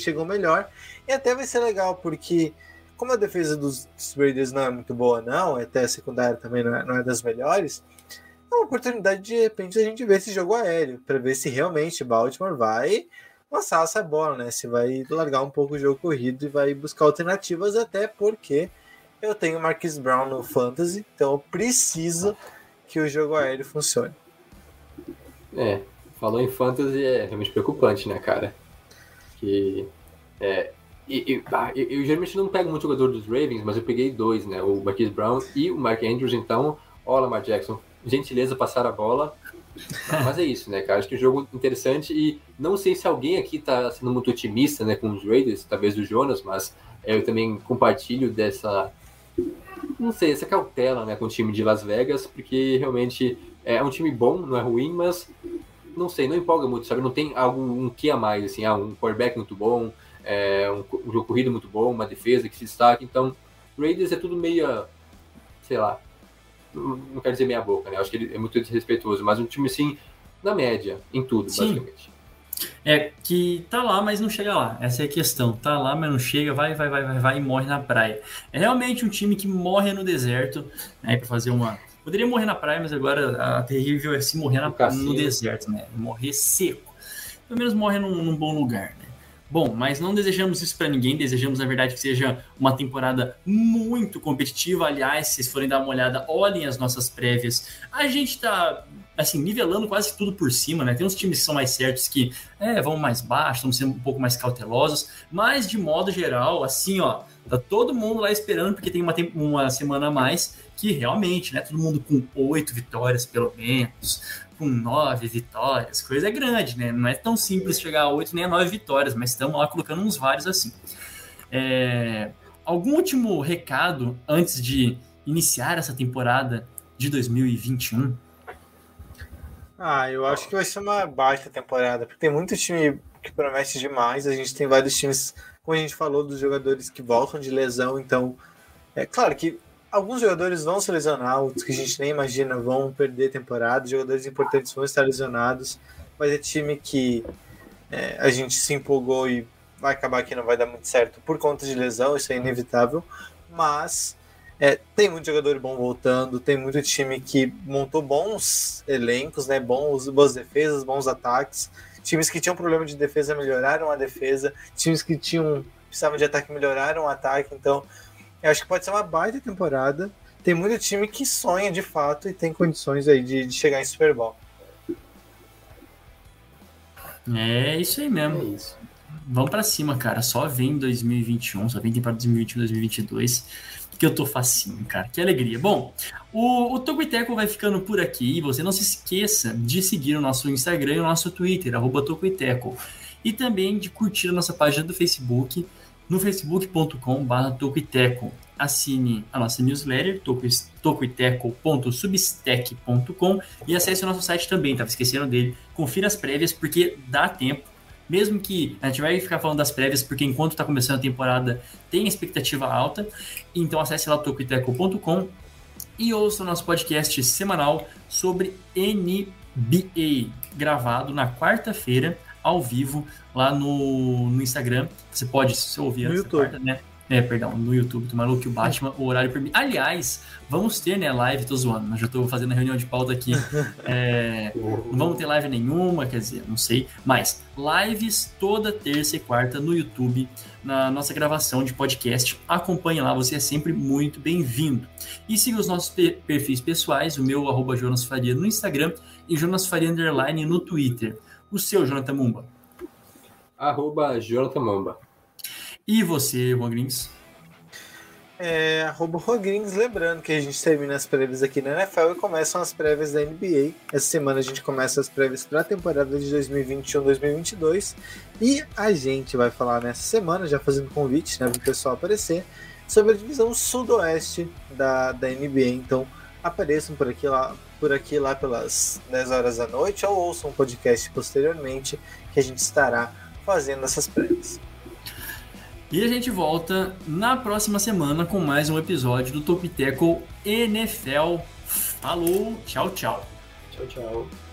chegam melhor e até vai ser legal porque como a defesa dos, dos Raiders não é muito boa, não, até a secundária também não é, não é das melhores, é uma oportunidade de, repente a gente ver esse jogo aéreo, para ver se realmente Baltimore vai lançar essa bola, né? Se vai largar um pouco o jogo corrido e vai buscar alternativas, até porque eu tenho Marquis Brown no Fantasy, então eu preciso que o jogo aéreo funcione. É, falou em fantasy é realmente preocupante, né, cara? Que. É, e, e- ah, eu, eu geralmente não pego muito jogador dos Ravens, mas eu peguei dois, né? O Marquise Brown e o Mark Andrews, então, ó, Lamar Jackson, gentileza passar a bola. Mas é isso, né, cara? Acho que é um jogo interessante e não sei se alguém aqui tá sendo muito otimista, né, com os Raiders, talvez o Jonas, mas é, eu também compartilho dessa, não sei, essa cautela, né, com o time de Las Vegas, porque realmente é um time bom, não é ruim, mas não sei, não empolga muito, sabe? Não tem algo, um que a mais, assim, ah, um quarterback muito bom, é, um, um jogo corrido muito bom, uma defesa que se destaca. Então, Raiders é tudo meio, sei lá, não quero dizer meia boca, né? Acho que ele é muito desrespeitoso, mas um time, assim, na média, em tudo, Sim. basicamente. É que tá lá, mas não chega lá. Essa é a questão. Tá lá, mas não chega, vai, vai, vai, vai, vai e morre na praia. É realmente um time que morre no deserto, né? Pra fazer uma. Poderia morrer na praia, mas agora a terrível é se morrer na, no deserto, né? Morrer seco. Pelo menos morre num, num bom lugar, né? Bom, mas não desejamos isso para ninguém, desejamos na verdade que seja uma temporada muito competitiva. Aliás, se vocês forem dar uma olhada, olhem as nossas prévias. A gente tá assim, nivelando quase tudo por cima, né? Tem uns times que são mais certos que é, vão mais baixo, estão sendo um pouco mais cautelosos, mas de modo geral, assim, ó, tá todo mundo lá esperando porque tem uma, uma semana a mais que realmente, né? Todo mundo com oito vitórias pelo menos, com nove vitórias, coisa grande, né? Não é tão simples chegar a oito nem a nove vitórias, mas estamos lá colocando uns vários assim. É, algum último recado antes de iniciar essa temporada de 2021? Ah, eu acho que vai ser uma baita temporada, porque tem muito time que promete demais. A gente tem vários times, como a gente falou, dos jogadores que voltam de lesão. Então, é claro que alguns jogadores vão se lesionar, outros que a gente nem imagina vão perder temporada, jogadores importantes vão estar lesionados. Vai ter time que é, a gente se empolgou e vai acabar que não vai dar muito certo por conta de lesão, isso é inevitável. mas é, tem muito jogador bom voltando, tem muito time que montou bons elencos, né? Bons, boas defesas, bons ataques. Times que tinham problema de defesa melhoraram a defesa, times que tinham precisavam de ataque melhoraram o ataque. Então, eu acho que pode ser uma baita temporada. Tem muito time que sonha de fato e tem condições aí de, de chegar em Super Bowl. É isso aí mesmo. É isso. Vamos pra cima, cara. Só vem 2021, só vem temporada 2021, 2022 que eu tô facinho, cara. Que alegria. Bom, o, o Tocoiteco vai ficando por aqui. E você não se esqueça de seguir o nosso Instagram e o nosso Twitter, arroba Tocoiteco. E também de curtir a nossa página do Facebook, no facebook.com.br Tocoiteco. Assine a nossa newsletter, tocoiteco.substack.com e acesse o nosso site também, tava esquecendo dele. Confira as prévias, porque dá tempo mesmo que a gente vai ficar falando das prévias, porque enquanto está começando a temporada tem expectativa alta. Então acesse lá tocoiteco.com e ouça o nosso podcast semanal sobre NBA, gravado na quarta-feira, ao vivo, lá no, no Instagram. Você pode, se você ouvir No antes YouTube. quarta, né? É, perdão, no YouTube, tô maluco que o Batman, o horário permite. Aliás, vamos ter, né, live, tô zoando, mas já tô fazendo a reunião de pauta aqui. É, não vamos ter live nenhuma, quer dizer, não sei. Mas lives toda terça e quarta no YouTube, na nossa gravação de podcast. Acompanhe lá, você é sempre muito bem-vindo. E siga os nossos pe- perfis pessoais, o meu, arroba Jonas Faria no Instagram e Jonas Faria Underline no Twitter. O seu, Jonathan Mumba. Arroba Jonathan Mamba. E você, Juan Grins? É, arroba Rogrins, lembrando que a gente termina as prévias aqui na NFL e começam as prévias da NBA. Essa semana a gente começa as prévias para a temporada de 2021-2022 e a gente vai falar nessa semana, já fazendo convite né, para o pessoal aparecer, sobre a divisão sudoeste da, da NBA. Então apareçam por aqui lá, por aqui lá pelas 10 horas da noite ou ouçam um podcast posteriormente que a gente estará fazendo essas prévias. E a gente volta na próxima semana com mais um episódio do Topiteco NFL. Falou, tchau, tchau. Tchau, tchau.